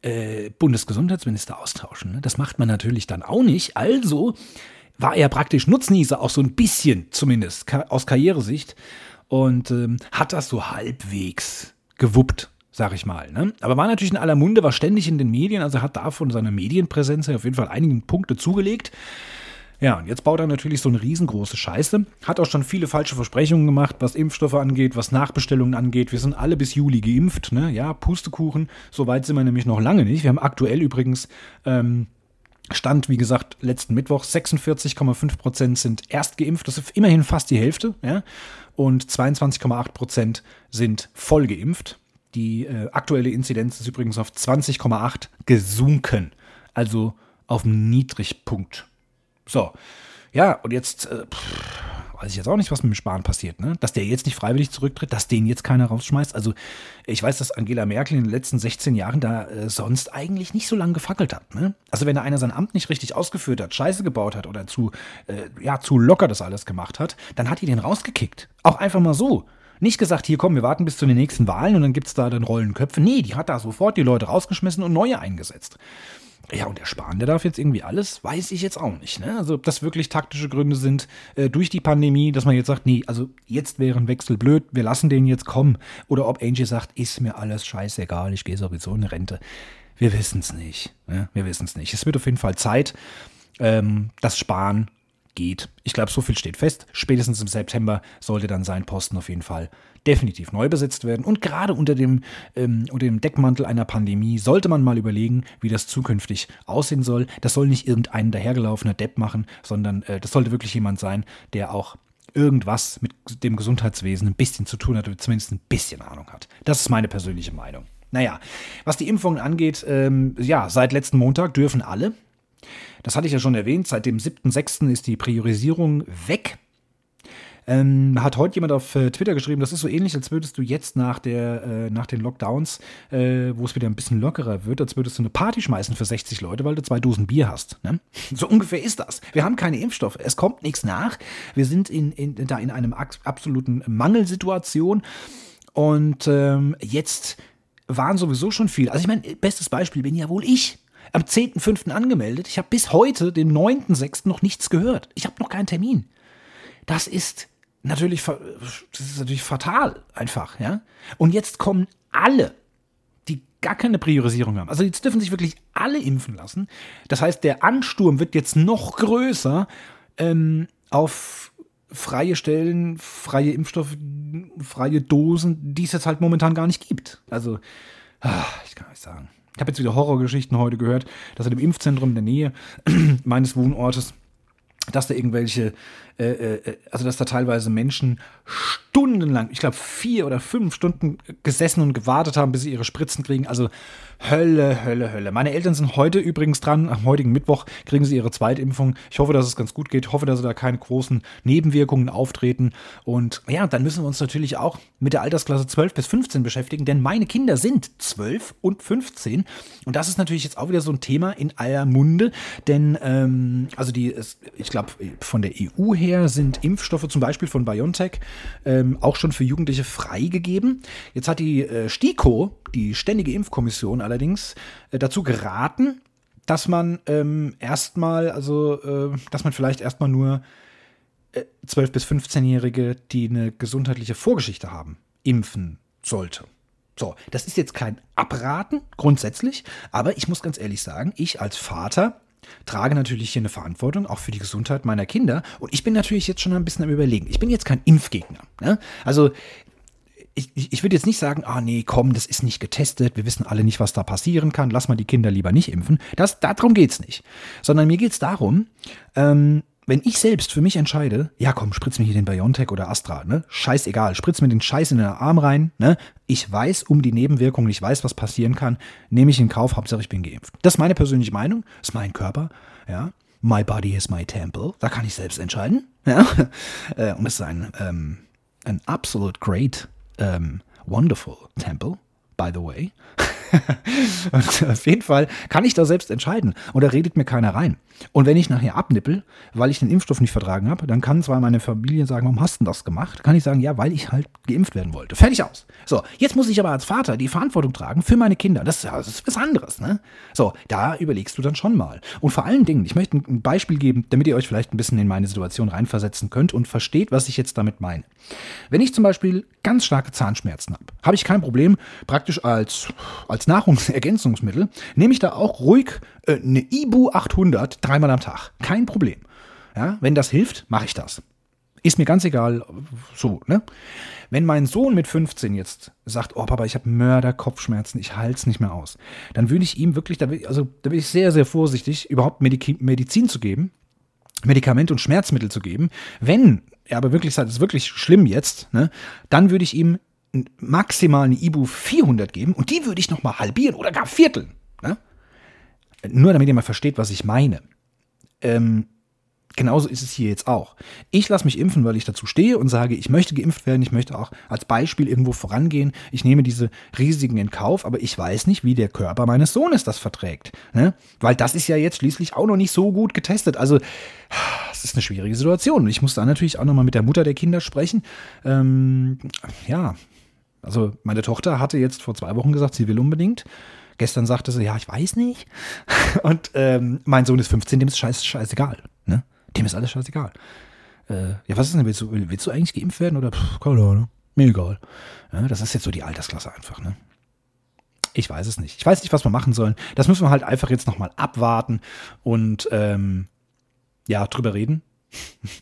äh, Bundesgesundheitsminister austauschen. Ne? Das macht man natürlich dann auch nicht. Also war er praktisch Nutznießer, auch so ein bisschen zumindest aus Karrieresicht und ähm, hat das so halbwegs gewuppt, sag ich mal. Ne? Aber war natürlich in aller Munde, war ständig in den Medien, also hat davon seine Medienpräsenz auf jeden Fall einige Punkte zugelegt. Ja, und jetzt baut er natürlich so eine riesengroße Scheiße. Hat auch schon viele falsche Versprechungen gemacht, was Impfstoffe angeht, was Nachbestellungen angeht. Wir sind alle bis Juli geimpft, ne? Ja, Pustekuchen. So weit sind wir nämlich noch lange nicht. Wir haben aktuell übrigens ähm, Stand, wie gesagt, letzten Mittwoch 46,5 Prozent sind erst geimpft. Das ist immerhin fast die Hälfte. Ja? Und 22,8 Prozent sind voll geimpft. Die äh, aktuelle Inzidenz ist übrigens auf 20,8 gesunken. Also auf dem Niedrigpunkt. So. Ja, und jetzt äh, pff, weiß ich jetzt auch nicht, was mit dem Spahn passiert, ne? Dass der jetzt nicht freiwillig zurücktritt, dass den jetzt keiner rausschmeißt. Also ich weiß, dass Angela Merkel in den letzten 16 Jahren da äh, sonst eigentlich nicht so lange gefackelt hat. Ne? Also wenn da einer sein Amt nicht richtig ausgeführt hat, Scheiße gebaut hat oder zu, äh, ja, zu locker das alles gemacht hat, dann hat die den rausgekickt. Auch einfach mal so. Nicht gesagt, hier komm, wir warten bis zu den nächsten Wahlen und dann gibt es da dann Rollenköpfe. Nee, die hat da sofort die Leute rausgeschmissen und neue eingesetzt. Ja, und der Spahn, der darf jetzt irgendwie alles, weiß ich jetzt auch nicht. Ne? Also, ob das wirklich taktische Gründe sind äh, durch die Pandemie, dass man jetzt sagt, nee, also jetzt wäre ein Wechsel blöd, wir lassen den jetzt kommen. Oder ob Angie sagt, ist mir alles scheißegal, ich gehe sowieso in Rente. Wir wissen es nicht. Ne? Wir wissen es nicht. Es wird auf jeden Fall Zeit, ähm, dass Spahn geht. Ich glaube, so viel steht fest. Spätestens im September sollte dann sein Posten auf jeden Fall definitiv neu besetzt werden. Und gerade unter dem, ähm, unter dem Deckmantel einer Pandemie sollte man mal überlegen, wie das zukünftig aussehen soll. Das soll nicht irgendein dahergelaufener Depp machen, sondern äh, das sollte wirklich jemand sein, der auch irgendwas mit dem Gesundheitswesen ein bisschen zu tun hat oder zumindest ein bisschen Ahnung hat. Das ist meine persönliche Meinung. Naja, was die Impfungen angeht, ähm, ja, seit letzten Montag dürfen alle, das hatte ich ja schon erwähnt, seit dem 7.6. ist die Priorisierung weg. Ähm, hat heute jemand auf äh, Twitter geschrieben, das ist so ähnlich, als würdest du jetzt nach, der, äh, nach den Lockdowns, äh, wo es wieder ein bisschen lockerer wird, als würdest du eine Party schmeißen für 60 Leute, weil du zwei Dosen Bier hast. Ne? So ungefähr ist das. Wir haben keine Impfstoffe. Es kommt nichts nach. Wir sind in, in, da in einer absoluten Mangelsituation. Und ähm, jetzt waren sowieso schon viele. Also ich meine, bestes Beispiel bin ja wohl ich am 10.05. angemeldet. Ich habe bis heute, den 9.06. noch nichts gehört. Ich habe noch keinen Termin. Das ist natürlich, das ist natürlich fatal einfach, ja. Und jetzt kommen alle, die gar keine Priorisierung haben. Also jetzt dürfen sich wirklich alle impfen lassen. Das heißt, der Ansturm wird jetzt noch größer ähm, auf freie Stellen, freie Impfstoffe, freie Dosen, die es jetzt halt momentan gar nicht gibt. Also, ah, ich kann euch sagen. Ich habe jetzt wieder Horrorgeschichten heute gehört, dass in dem Impfzentrum in der Nähe meines Wohnortes dass da irgendwelche, äh, äh, also dass da teilweise Menschen stundenlang, ich glaube vier oder fünf Stunden gesessen und gewartet haben, bis sie ihre Spritzen kriegen. Also Hölle, Hölle, Hölle. Meine Eltern sind heute übrigens dran, am heutigen Mittwoch kriegen sie ihre Zweitimpfung. Ich hoffe, dass es ganz gut geht. Ich hoffe, dass da keine großen Nebenwirkungen auftreten. Und ja, dann müssen wir uns natürlich auch mit der Altersklasse 12 bis 15 beschäftigen, denn meine Kinder sind 12 und 15. Und das ist natürlich jetzt auch wieder so ein Thema in aller Munde, denn ähm, also die, ich glaube, von der EU her sind Impfstoffe zum Beispiel von BioNTech ähm, auch schon für Jugendliche freigegeben. Jetzt hat die äh, STIKO, die Ständige Impfkommission, allerdings äh, dazu geraten, dass man ähm, erstmal, also äh, dass man vielleicht erstmal nur äh, 12- bis 15-Jährige, die eine gesundheitliche Vorgeschichte haben, impfen sollte. So, das ist jetzt kein Abraten grundsätzlich, aber ich muss ganz ehrlich sagen, ich als Vater trage natürlich hier eine Verantwortung, auch für die Gesundheit meiner Kinder. Und ich bin natürlich jetzt schon ein bisschen am Überlegen. Ich bin jetzt kein Impfgegner. Ne? Also ich, ich würde jetzt nicht sagen, ah nee, komm, das ist nicht getestet, wir wissen alle nicht, was da passieren kann, lass mal die Kinder lieber nicht impfen. Das, darum geht es nicht. Sondern mir geht es darum, ähm, wenn ich selbst für mich entscheide, ja komm, spritz mir hier den BioNTech oder Astra, ne? Scheißegal, spritz mir den Scheiß in den Arm rein, ne? Ich weiß um die Nebenwirkungen, ich weiß, was passieren kann, nehme ich in Kauf, Hauptsache ich bin geimpft. Das ist meine persönliche Meinung, ist mein Körper, ja. My body is my temple, da kann ich selbst entscheiden, ja. Äh, und es ist ein, ähm, ein absolute great ähm, Wonderful Temple, by the way. und auf jeden Fall kann ich da selbst entscheiden. Und da redet mir keiner rein. Und wenn ich nachher abnippel, weil ich den Impfstoff nicht vertragen habe, dann kann zwar meine Familie sagen, warum hast du das gemacht? Kann ich sagen, ja, weil ich halt geimpft werden wollte. Fertig aus. So, jetzt muss ich aber als Vater die Verantwortung tragen für meine Kinder. Das, das ist was anderes, ne? So, da überlegst du dann schon mal. Und vor allen Dingen, ich möchte ein Beispiel geben, damit ihr euch vielleicht ein bisschen in meine Situation reinversetzen könnt und versteht, was ich jetzt damit meine. Wenn ich zum Beispiel ganz starke Zahnschmerzen habe, habe ich kein Problem, praktisch als, als Nahrungsergänzungsmittel, nehme ich da auch ruhig äh, eine Ibu 800 dreimal am Tag. Kein Problem. Ja, wenn das hilft, mache ich das. Ist mir ganz egal, so, ne? Wenn mein Sohn mit 15 jetzt sagt, oh Papa, ich habe Mörder-Kopfschmerzen, ich halte es nicht mehr aus, dann würde ich ihm wirklich, da will, also da bin ich sehr, sehr vorsichtig, überhaupt Medik Medizin zu geben, Medikamente und Schmerzmittel zu geben. Wenn er aber wirklich sagt, es ist wirklich schlimm jetzt, ne, dann würde ich ihm maximal eine Ibu 400 geben und die würde ich nochmal halbieren oder gar vierteln. Ne? Nur damit ihr mal versteht, was ich meine. Ähm, genauso ist es hier jetzt auch. Ich lasse mich impfen, weil ich dazu stehe und sage, ich möchte geimpft werden, ich möchte auch als Beispiel irgendwo vorangehen. Ich nehme diese Risiken in Kauf, aber ich weiß nicht, wie der Körper meines Sohnes das verträgt. Ne? Weil das ist ja jetzt schließlich auch noch nicht so gut getestet. Also, es ist eine schwierige Situation. Ich muss da natürlich auch nochmal mit der Mutter der Kinder sprechen. Ähm, ja, also meine Tochter hatte jetzt vor zwei Wochen gesagt, sie will unbedingt. Gestern sagte sie, ja, ich weiß nicht. Und ähm, mein Sohn ist 15, dem ist scheiß, scheißegal. Ne? Dem ist alles scheißegal. Äh, ja, was ist denn, willst du, willst du eigentlich geimpft werden oder pff, keine Ahnung, mir egal. Ja, das ist jetzt so die Altersklasse einfach, ne? Ich weiß es nicht. Ich weiß nicht, was wir machen sollen. Das müssen wir halt einfach jetzt nochmal abwarten und ähm, ja, drüber reden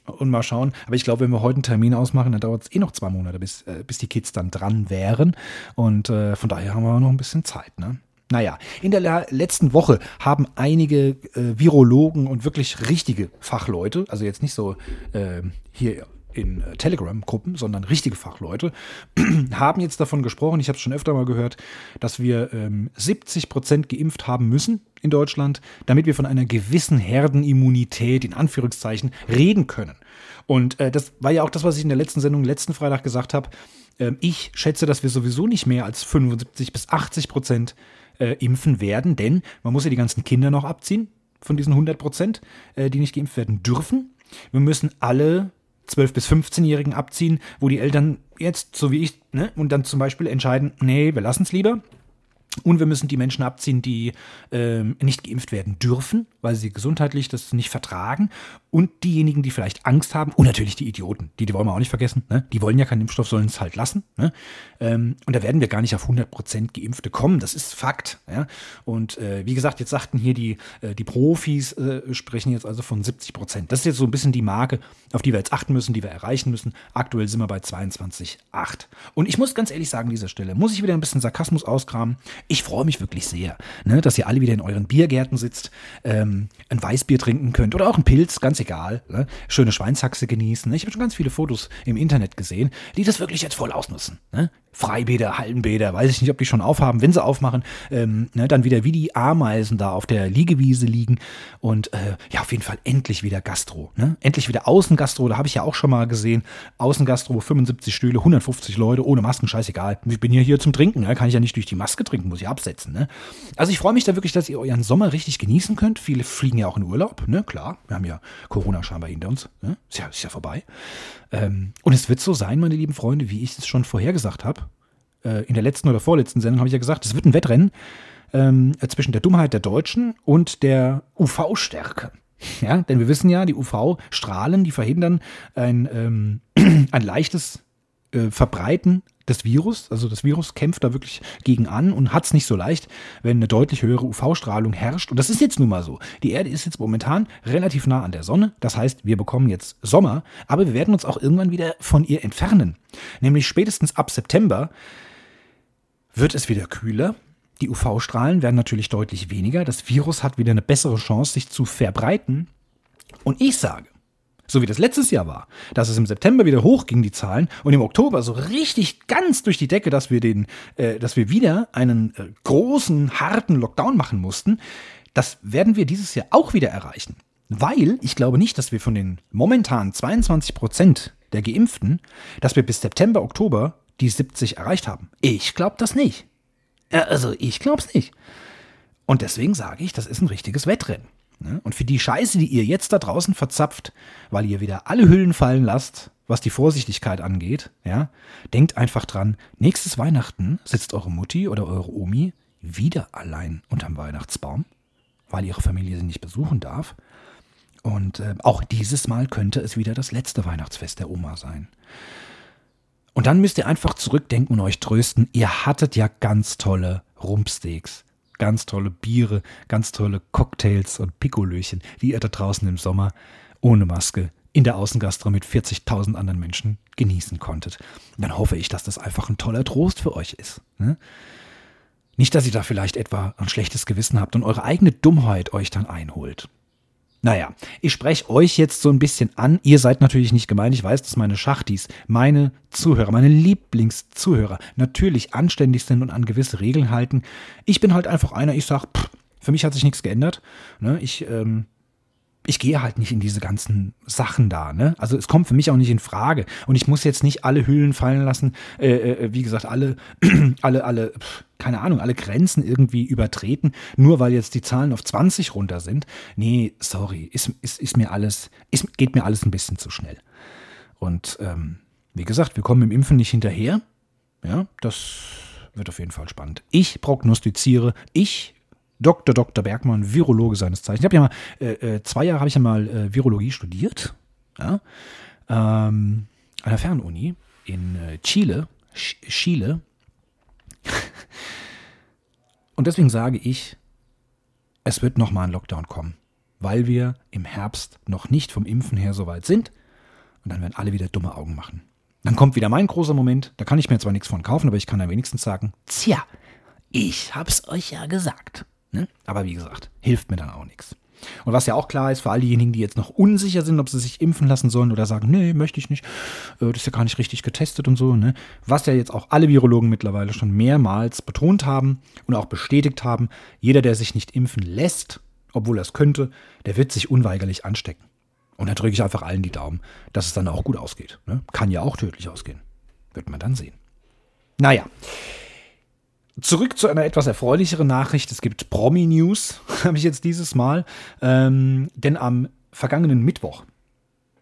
und mal schauen. Aber ich glaube, wenn wir heute einen Termin ausmachen, dann dauert es eh noch zwei Monate, bis, äh, bis die Kids dann dran wären. Und äh, von daher haben wir noch ein bisschen Zeit, ne? Naja, in der letzten Woche haben einige äh, Virologen und wirklich richtige Fachleute, also jetzt nicht so äh, hier in äh, Telegram-Gruppen, sondern richtige Fachleute, haben jetzt davon gesprochen, ich habe es schon öfter mal gehört, dass wir ähm, 70 Prozent geimpft haben müssen in Deutschland, damit wir von einer gewissen Herdenimmunität in Anführungszeichen reden können. Und äh, das war ja auch das, was ich in der letzten Sendung letzten Freitag gesagt habe. Ähm, ich schätze, dass wir sowieso nicht mehr als 75 bis 80 Prozent äh, impfen werden, denn man muss ja die ganzen Kinder noch abziehen von diesen 100 Prozent, äh, die nicht geimpft werden dürfen. Wir müssen alle 12- bis 15-Jährigen abziehen, wo die Eltern jetzt, so wie ich, ne, und dann zum Beispiel entscheiden, nee, wir lassen es lieber. Und wir müssen die Menschen abziehen, die ähm, nicht geimpft werden dürfen, weil sie gesundheitlich das nicht vertragen. Und diejenigen, die vielleicht Angst haben. Und natürlich die Idioten. Die, die wollen wir auch nicht vergessen. Ne? Die wollen ja keinen Impfstoff, sollen es halt lassen. Ne? Ähm, und da werden wir gar nicht auf 100% Geimpfte kommen. Das ist Fakt. Ja? Und äh, wie gesagt, jetzt sagten hier die, äh, die Profis, äh, sprechen jetzt also von 70%. Das ist jetzt so ein bisschen die Marke, auf die wir jetzt achten müssen, die wir erreichen müssen. Aktuell sind wir bei 22,8. Und ich muss ganz ehrlich sagen, an dieser Stelle, muss ich wieder ein bisschen Sarkasmus auskramen. Ich freue mich wirklich sehr, ne, dass ihr alle wieder in euren Biergärten sitzt, ähm, ein Weißbier trinken könnt oder auch ein Pilz, ganz egal. Ne? Schöne Schweinshaxe genießen. Ich habe schon ganz viele Fotos im Internet gesehen, die das wirklich jetzt voll ausnutzen. Ne? Freibäder, Hallenbäder, weiß ich nicht, ob die schon aufhaben. Wenn sie aufmachen, ähm, ne, dann wieder wie die Ameisen da auf der Liegewiese liegen. Und äh, ja, auf jeden Fall endlich wieder Gastro. Ne? Endlich wieder Außengastro, da habe ich ja auch schon mal gesehen. Außengastro, 75 Stühle, 150 Leute, ohne Masken, scheißegal. Ich bin hier, hier zum Trinken, ne? kann ich ja nicht durch die Maske trinken, muss ich absetzen. Ne? Also ich freue mich da wirklich, dass ihr euren Sommer richtig genießen könnt. Viele fliegen ja auch in Urlaub, ne? klar. Wir haben ja Corona scheinbar hinter uns. Ne? Ist, ja, ist ja vorbei. Ähm, und es wird so sein, meine lieben Freunde, wie ich es schon vorhergesagt habe. Äh, in der letzten oder vorletzten Sendung habe ich ja gesagt, es wird ein Wettrennen ähm, zwischen der Dummheit der Deutschen und der UV-Stärke. Ja, denn wir wissen ja, die UV-Strahlen, die verhindern ein, ähm, ein leichtes äh, Verbreiten des Virus. Also das Virus kämpft da wirklich gegen an und hat es nicht so leicht, wenn eine deutlich höhere UV-Strahlung herrscht. Und das ist jetzt nun mal so. Die Erde ist jetzt momentan relativ nah an der Sonne. Das heißt, wir bekommen jetzt Sommer, aber wir werden uns auch irgendwann wieder von ihr entfernen. Nämlich spätestens ab September wird es wieder kühler. Die UV-Strahlen werden natürlich deutlich weniger. Das Virus hat wieder eine bessere Chance, sich zu verbreiten. Und ich sage, so wie das letztes Jahr war, dass es im September wieder hochging, die Zahlen, und im Oktober so richtig ganz durch die Decke, dass wir den, äh, dass wir wieder einen äh, großen, harten Lockdown machen mussten, das werden wir dieses Jahr auch wieder erreichen. Weil ich glaube nicht, dass wir von den momentan 22 Prozent der Geimpften, dass wir bis September, Oktober die 70 erreicht haben. Ich glaube das nicht. Also ich glaube es nicht. Und deswegen sage ich, das ist ein richtiges Wettrennen. Ne? Und für die Scheiße, die ihr jetzt da draußen verzapft, weil ihr wieder alle Hüllen fallen lasst, was die Vorsichtigkeit angeht, ja, denkt einfach dran, nächstes Weihnachten sitzt eure Mutti oder eure Omi wieder allein unterm Weihnachtsbaum, weil ihre Familie sie nicht besuchen darf. Und äh, auch dieses Mal könnte es wieder das letzte Weihnachtsfest der Oma sein. Und dann müsst ihr einfach zurückdenken und euch trösten, ihr hattet ja ganz tolle Rumpsteaks ganz tolle Biere, ganz tolle Cocktails und Pikolöchen, die ihr da draußen im Sommer ohne Maske in der Außengastro mit 40.000 anderen Menschen genießen konntet. dann hoffe ich, dass das einfach ein toller Trost für euch ist. Ne? Nicht, dass ihr da vielleicht etwa ein schlechtes Gewissen habt und eure eigene Dummheit euch dann einholt. Naja, ich spreche euch jetzt so ein bisschen an. Ihr seid natürlich nicht gemeint. Ich weiß, dass meine Schachtis, meine Zuhörer, meine Lieblingszuhörer natürlich anständig sind und an gewisse Regeln halten. Ich bin halt einfach einer, ich sag, pff, für mich hat sich nichts geändert. Ne? Ich ähm, ich gehe halt nicht in diese ganzen Sachen da. Ne? Also es kommt für mich auch nicht in Frage. Und ich muss jetzt nicht alle Hüllen fallen lassen, äh, äh, wie gesagt, alle, alle, alle, keine Ahnung, alle Grenzen irgendwie übertreten, nur weil jetzt die Zahlen auf 20 runter sind. Nee, sorry, ist, ist, ist mir alles, ist, geht mir alles ein bisschen zu schnell. Und ähm, wie gesagt, wir kommen im Impfen nicht hinterher. Ja, das wird auf jeden Fall spannend. Ich prognostiziere, ich Dr. Dr. Bergmann, Virologe seines Zeichens. Ich habe ja mal, äh, äh, zwei Jahre habe ich ja mal äh, Virologie studiert. Ja? Ähm, an der Fernuni in äh, Chile. Ch Chile. Und deswegen sage ich, es wird nochmal ein Lockdown kommen, weil wir im Herbst noch nicht vom Impfen her so weit sind. Und dann werden alle wieder dumme Augen machen. Dann kommt wieder mein großer Moment. Da kann ich mir zwar nichts von kaufen, aber ich kann dann wenigstens sagen, tja, ich hab's euch ja gesagt. Ne? Aber wie gesagt, hilft mir dann auch nichts. Und was ja auch klar ist, für all diejenigen, die jetzt noch unsicher sind, ob sie sich impfen lassen sollen oder sagen, nee, möchte ich nicht, äh, das ist ja gar nicht richtig getestet und so, ne? was ja jetzt auch alle Virologen mittlerweile schon mehrmals betont haben und auch bestätigt haben, jeder, der sich nicht impfen lässt, obwohl er es könnte, der wird sich unweigerlich anstecken. Und da drücke ich einfach allen die Daumen, dass es dann auch gut ausgeht. Ne? Kann ja auch tödlich ausgehen. Wird man dann sehen. Naja, Zurück zu einer etwas erfreulicheren Nachricht. Es gibt Promi-News, habe ich jetzt dieses Mal. Ähm, denn am vergangenen Mittwoch,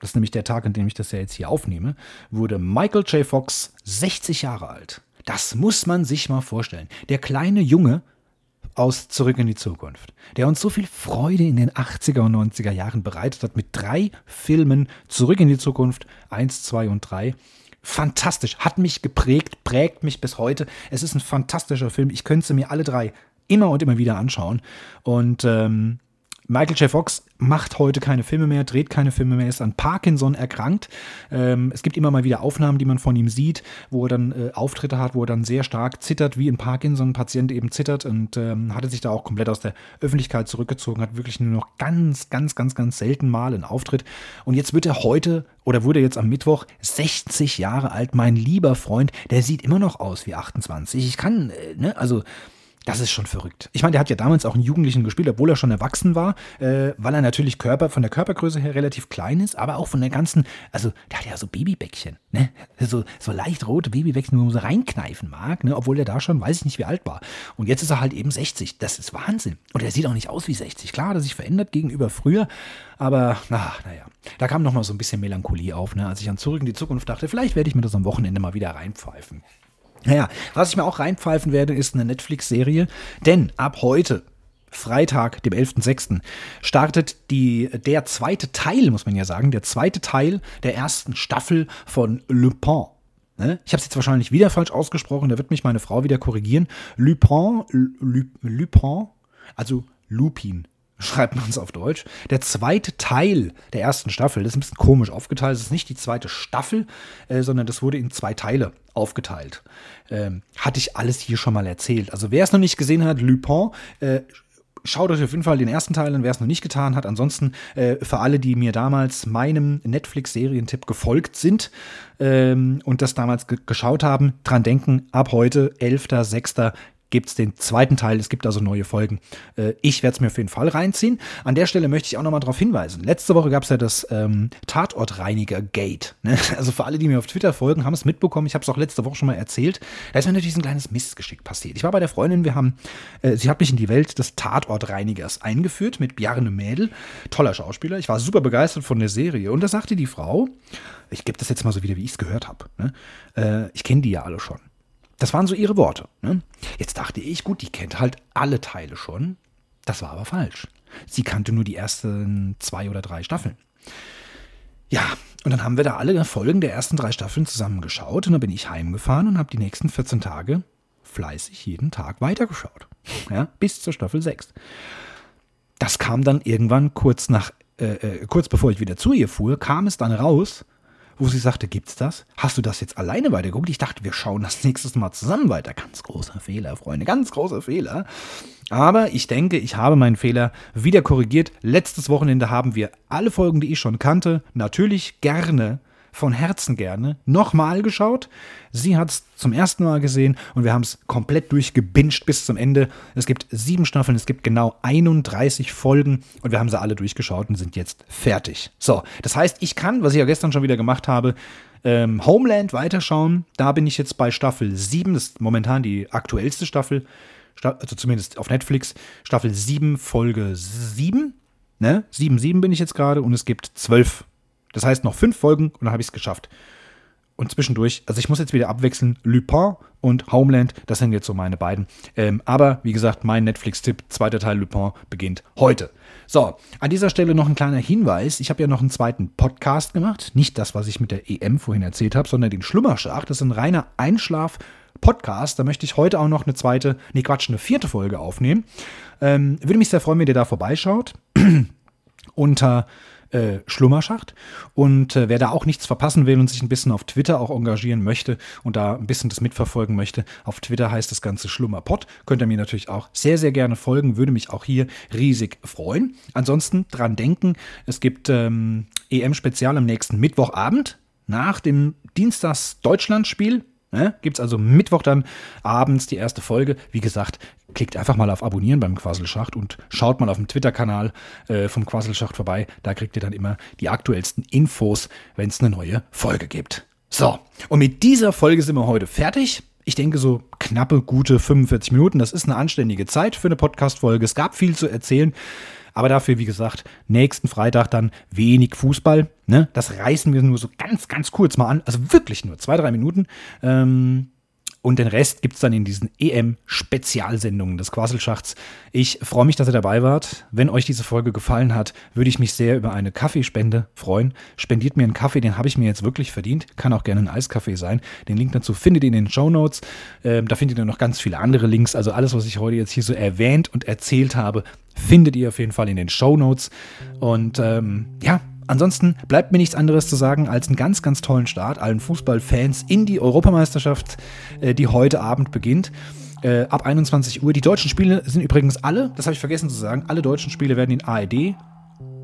das ist nämlich der Tag, an dem ich das ja jetzt hier aufnehme, wurde Michael J. Fox 60 Jahre alt. Das muss man sich mal vorstellen. Der kleine Junge aus Zurück in die Zukunft, der uns so viel Freude in den 80er und 90er Jahren bereitet hat mit drei Filmen Zurück in die Zukunft 1, 2 und 3 fantastisch, hat mich geprägt, prägt mich bis heute. Es ist ein fantastischer Film. Ich könnte sie mir alle drei immer und immer wieder anschauen. Und ähm, Michael J. Fox macht heute keine Filme mehr, dreht keine Filme mehr, ist an Parkinson erkrankt. Ähm, es gibt immer mal wieder Aufnahmen, die man von ihm sieht, wo er dann äh, Auftritte hat, wo er dann sehr stark zittert, wie ein Parkinson-Patient eben zittert und ähm, hatte sich da auch komplett aus der Öffentlichkeit zurückgezogen, hat wirklich nur noch ganz, ganz, ganz, ganz selten mal einen Auftritt. Und jetzt wird er heute oder wurde jetzt am Mittwoch 60 Jahre alt, mein lieber Freund, der sieht immer noch aus wie 28. Ich kann, äh, ne, also das ist schon verrückt. Ich meine, der hat ja damals auch einen Jugendlichen gespielt, obwohl er schon erwachsen war, äh, weil er natürlich Körper, von der Körpergröße her relativ klein ist, aber auch von der ganzen, also der hat ja so Babybäckchen, ne? So, so leicht rote Babybäckchen, wo man so reinkneifen mag, ne? Obwohl er da schon, weiß ich nicht, wie alt war. Und jetzt ist er halt eben 60. Das ist Wahnsinn. Und er sieht auch nicht aus wie 60. Klar, er sich verändert gegenüber früher, aber na, naja. Da kam noch mal so ein bisschen Melancholie auf, ne? Als ich an Zurück in die Zukunft dachte, vielleicht werde ich mir das am Wochenende mal wieder reinpfeifen. Naja, was ich mir auch reinpfeifen werde, ist eine Netflix-Serie. Denn ab heute, Freitag, dem 11.06., startet die, der zweite Teil, muss man ja sagen, der zweite Teil der ersten Staffel von Lupin. Ne? Ich habe es jetzt wahrscheinlich wieder falsch ausgesprochen, da wird mich meine Frau wieder korrigieren. Lupin, Lupin, also Lupin, schreibt man es auf Deutsch. Der zweite Teil der ersten Staffel, das ist ein bisschen komisch aufgeteilt. Es ist nicht die zweite Staffel, äh, sondern das wurde in zwei Teile aufgeteilt. Ähm, hatte ich alles hier schon mal erzählt. Also wer es noch nicht gesehen hat, Lupin, äh, schaut euch auf jeden Fall den ersten Teil an, wer es noch nicht getan hat. Ansonsten äh, für alle, die mir damals meinem Netflix-Serientipp gefolgt sind ähm, und das damals geschaut haben, dran denken, ab heute, 11.06 gibt es den zweiten Teil. Es gibt also neue Folgen. Äh, ich werde es mir auf jeden Fall reinziehen. An der Stelle möchte ich auch nochmal darauf hinweisen. Letzte Woche gab es ja das ähm, Tatortreiniger-Gate. Ne? Also für alle, die mir auf Twitter folgen, haben es mitbekommen. Ich habe es auch letzte Woche schon mal erzählt. Da ist mir natürlich ein kleines Missgeschick passiert. Ich war bei der Freundin, wir haben, äh, sie hat mich in die Welt des Tatortreinigers eingeführt mit Bjarne Mädel. Toller Schauspieler. Ich war super begeistert von der Serie. Und da sagte die Frau, ich gebe das jetzt mal so wieder, wie ich es gehört habe. Ne? Äh, ich kenne die ja alle schon. Das waren so ihre Worte. Ne? Jetzt dachte ich, gut, die kennt halt alle Teile schon. Das war aber falsch. Sie kannte nur die ersten zwei oder drei Staffeln. Ja, und dann haben wir da alle Folgen der ersten drei Staffeln zusammengeschaut und dann bin ich heimgefahren und habe die nächsten 14 Tage fleißig jeden Tag weitergeschaut. Ja, bis zur Staffel 6. Das kam dann irgendwann kurz nach, äh, äh, kurz bevor ich wieder zu ihr fuhr, kam es dann raus, wo sie sagte, gibt's das? Hast du das jetzt alleine weitergeguckt? Ich dachte, wir schauen das nächstes Mal zusammen weiter. Ganz großer Fehler, Freunde, ganz großer Fehler. Aber ich denke, ich habe meinen Fehler wieder korrigiert. Letztes Wochenende haben wir alle Folgen, die ich schon kannte, natürlich gerne von Herzen gerne nochmal geschaut. Sie hat es zum ersten Mal gesehen und wir haben es komplett durchgebinged bis zum Ende. Es gibt sieben Staffeln, es gibt genau 31 Folgen und wir haben sie alle durchgeschaut und sind jetzt fertig. So, das heißt, ich kann, was ich ja gestern schon wieder gemacht habe, ähm, Homeland weiterschauen. Da bin ich jetzt bei Staffel 7, das ist momentan die aktuellste Staffel, also zumindest auf Netflix, Staffel 7, Folge 7. Ne? 7, 7 bin ich jetzt gerade und es gibt 12 das heißt noch fünf Folgen und dann habe ich es geschafft. Und zwischendurch, also ich muss jetzt wieder abwechseln, Lupin und Homeland, das sind jetzt so meine beiden. Ähm, aber wie gesagt, mein Netflix-Tipp, zweiter Teil Lupin beginnt heute. So, an dieser Stelle noch ein kleiner Hinweis. Ich habe ja noch einen zweiten Podcast gemacht. Nicht das, was ich mit der EM vorhin erzählt habe, sondern den Schlummerschach. Das ist ein reiner Einschlaf-Podcast. Da möchte ich heute auch noch eine zweite, nee Quatsch, eine vierte Folge aufnehmen. Ähm, würde mich sehr freuen, wenn ihr da vorbeischaut. Unter äh, Schlummerschacht. Und äh, wer da auch nichts verpassen will und sich ein bisschen auf Twitter auch engagieren möchte und da ein bisschen das mitverfolgen möchte, auf Twitter heißt das Ganze Schlummerpott. Könnt ihr mir natürlich auch sehr, sehr gerne folgen, würde mich auch hier riesig freuen. Ansonsten dran denken, es gibt ähm, EM-Spezial am nächsten Mittwochabend nach dem Dienstags-Deutschland-Spiel Ne? Gibt es also Mittwoch dann abends die erste Folge. Wie gesagt, klickt einfach mal auf Abonnieren beim Quasselschacht und schaut mal auf dem Twitter-Kanal äh, vom Quasselschacht vorbei. Da kriegt ihr dann immer die aktuellsten Infos, wenn es eine neue Folge gibt. So, und mit dieser Folge sind wir heute fertig. Ich denke, so knappe, gute 45 Minuten. Das ist eine anständige Zeit für eine Podcast-Folge. Es gab viel zu erzählen. Aber dafür, wie gesagt, nächsten Freitag dann wenig Fußball. Ne? Das reißen wir nur so ganz, ganz kurz mal an. Also wirklich nur zwei, drei Minuten. Ähm, Und den Rest gibt es dann in diesen EM-Spezialsendungen des Quasselschachts. Ich freue mich, dass ihr dabei wart. Wenn euch diese Folge gefallen hat, würde ich mich sehr über eine Kaffeespende freuen. Spendiert mir einen Kaffee, den habe ich mir jetzt wirklich verdient. Kann auch gerne ein Eiskaffee sein. Den Link dazu findet ihr in den Show Notes. Ähm, da findet ihr noch ganz viele andere Links. Also alles, was ich heute jetzt hier so erwähnt und erzählt habe, findet ihr auf jeden Fall in den Show Notes. Und ähm, ja, Ansonsten bleibt mir nichts anderes zu sagen als einen ganz, ganz tollen Start allen Fußballfans in die Europameisterschaft, äh, die heute Abend beginnt. Äh, ab 21 Uhr. Die deutschen Spiele sind übrigens alle, das habe ich vergessen zu sagen, alle deutschen Spiele werden in ARD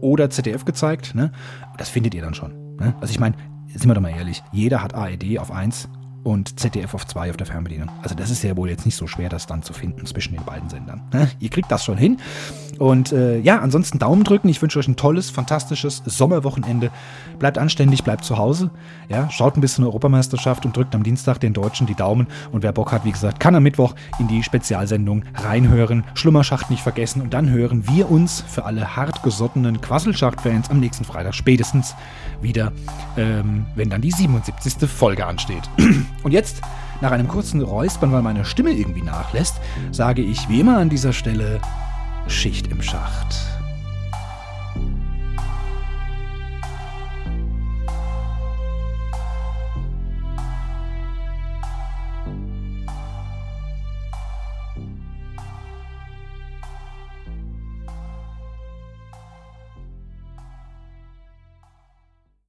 oder ZDF gezeigt. Ne? Das findet ihr dann schon. Ne? Also ich meine, sind wir doch mal ehrlich, jeder hat ARD auf 1 und ZDF auf 2 auf der Fernbedienung. Also das ist ja wohl jetzt nicht so schwer, das dann zu finden zwischen den beiden Sendern. Ne? Ihr kriegt das schon hin. Und äh, ja, ansonsten Daumen drücken. Ich wünsche euch ein tolles, fantastisches Sommerwochenende. Bleibt anständig, bleibt zu Hause. Ja, schaut ein bisschen Europameisterschaft und drückt am Dienstag den Deutschen die Daumen. Und wer Bock hat, wie gesagt, kann am Mittwoch in die Spezialsendung reinhören. Schlummerschacht nicht vergessen. Und dann hören wir uns für alle hartgesottenen Quasselschacht-Fans am nächsten Freitag spätestens wieder, ähm, wenn dann die 77. Folge ansteht. Und jetzt, nach einem kurzen Räuspern, weil meine Stimme irgendwie nachlässt, sage ich wie immer an dieser Stelle Schicht im Schacht.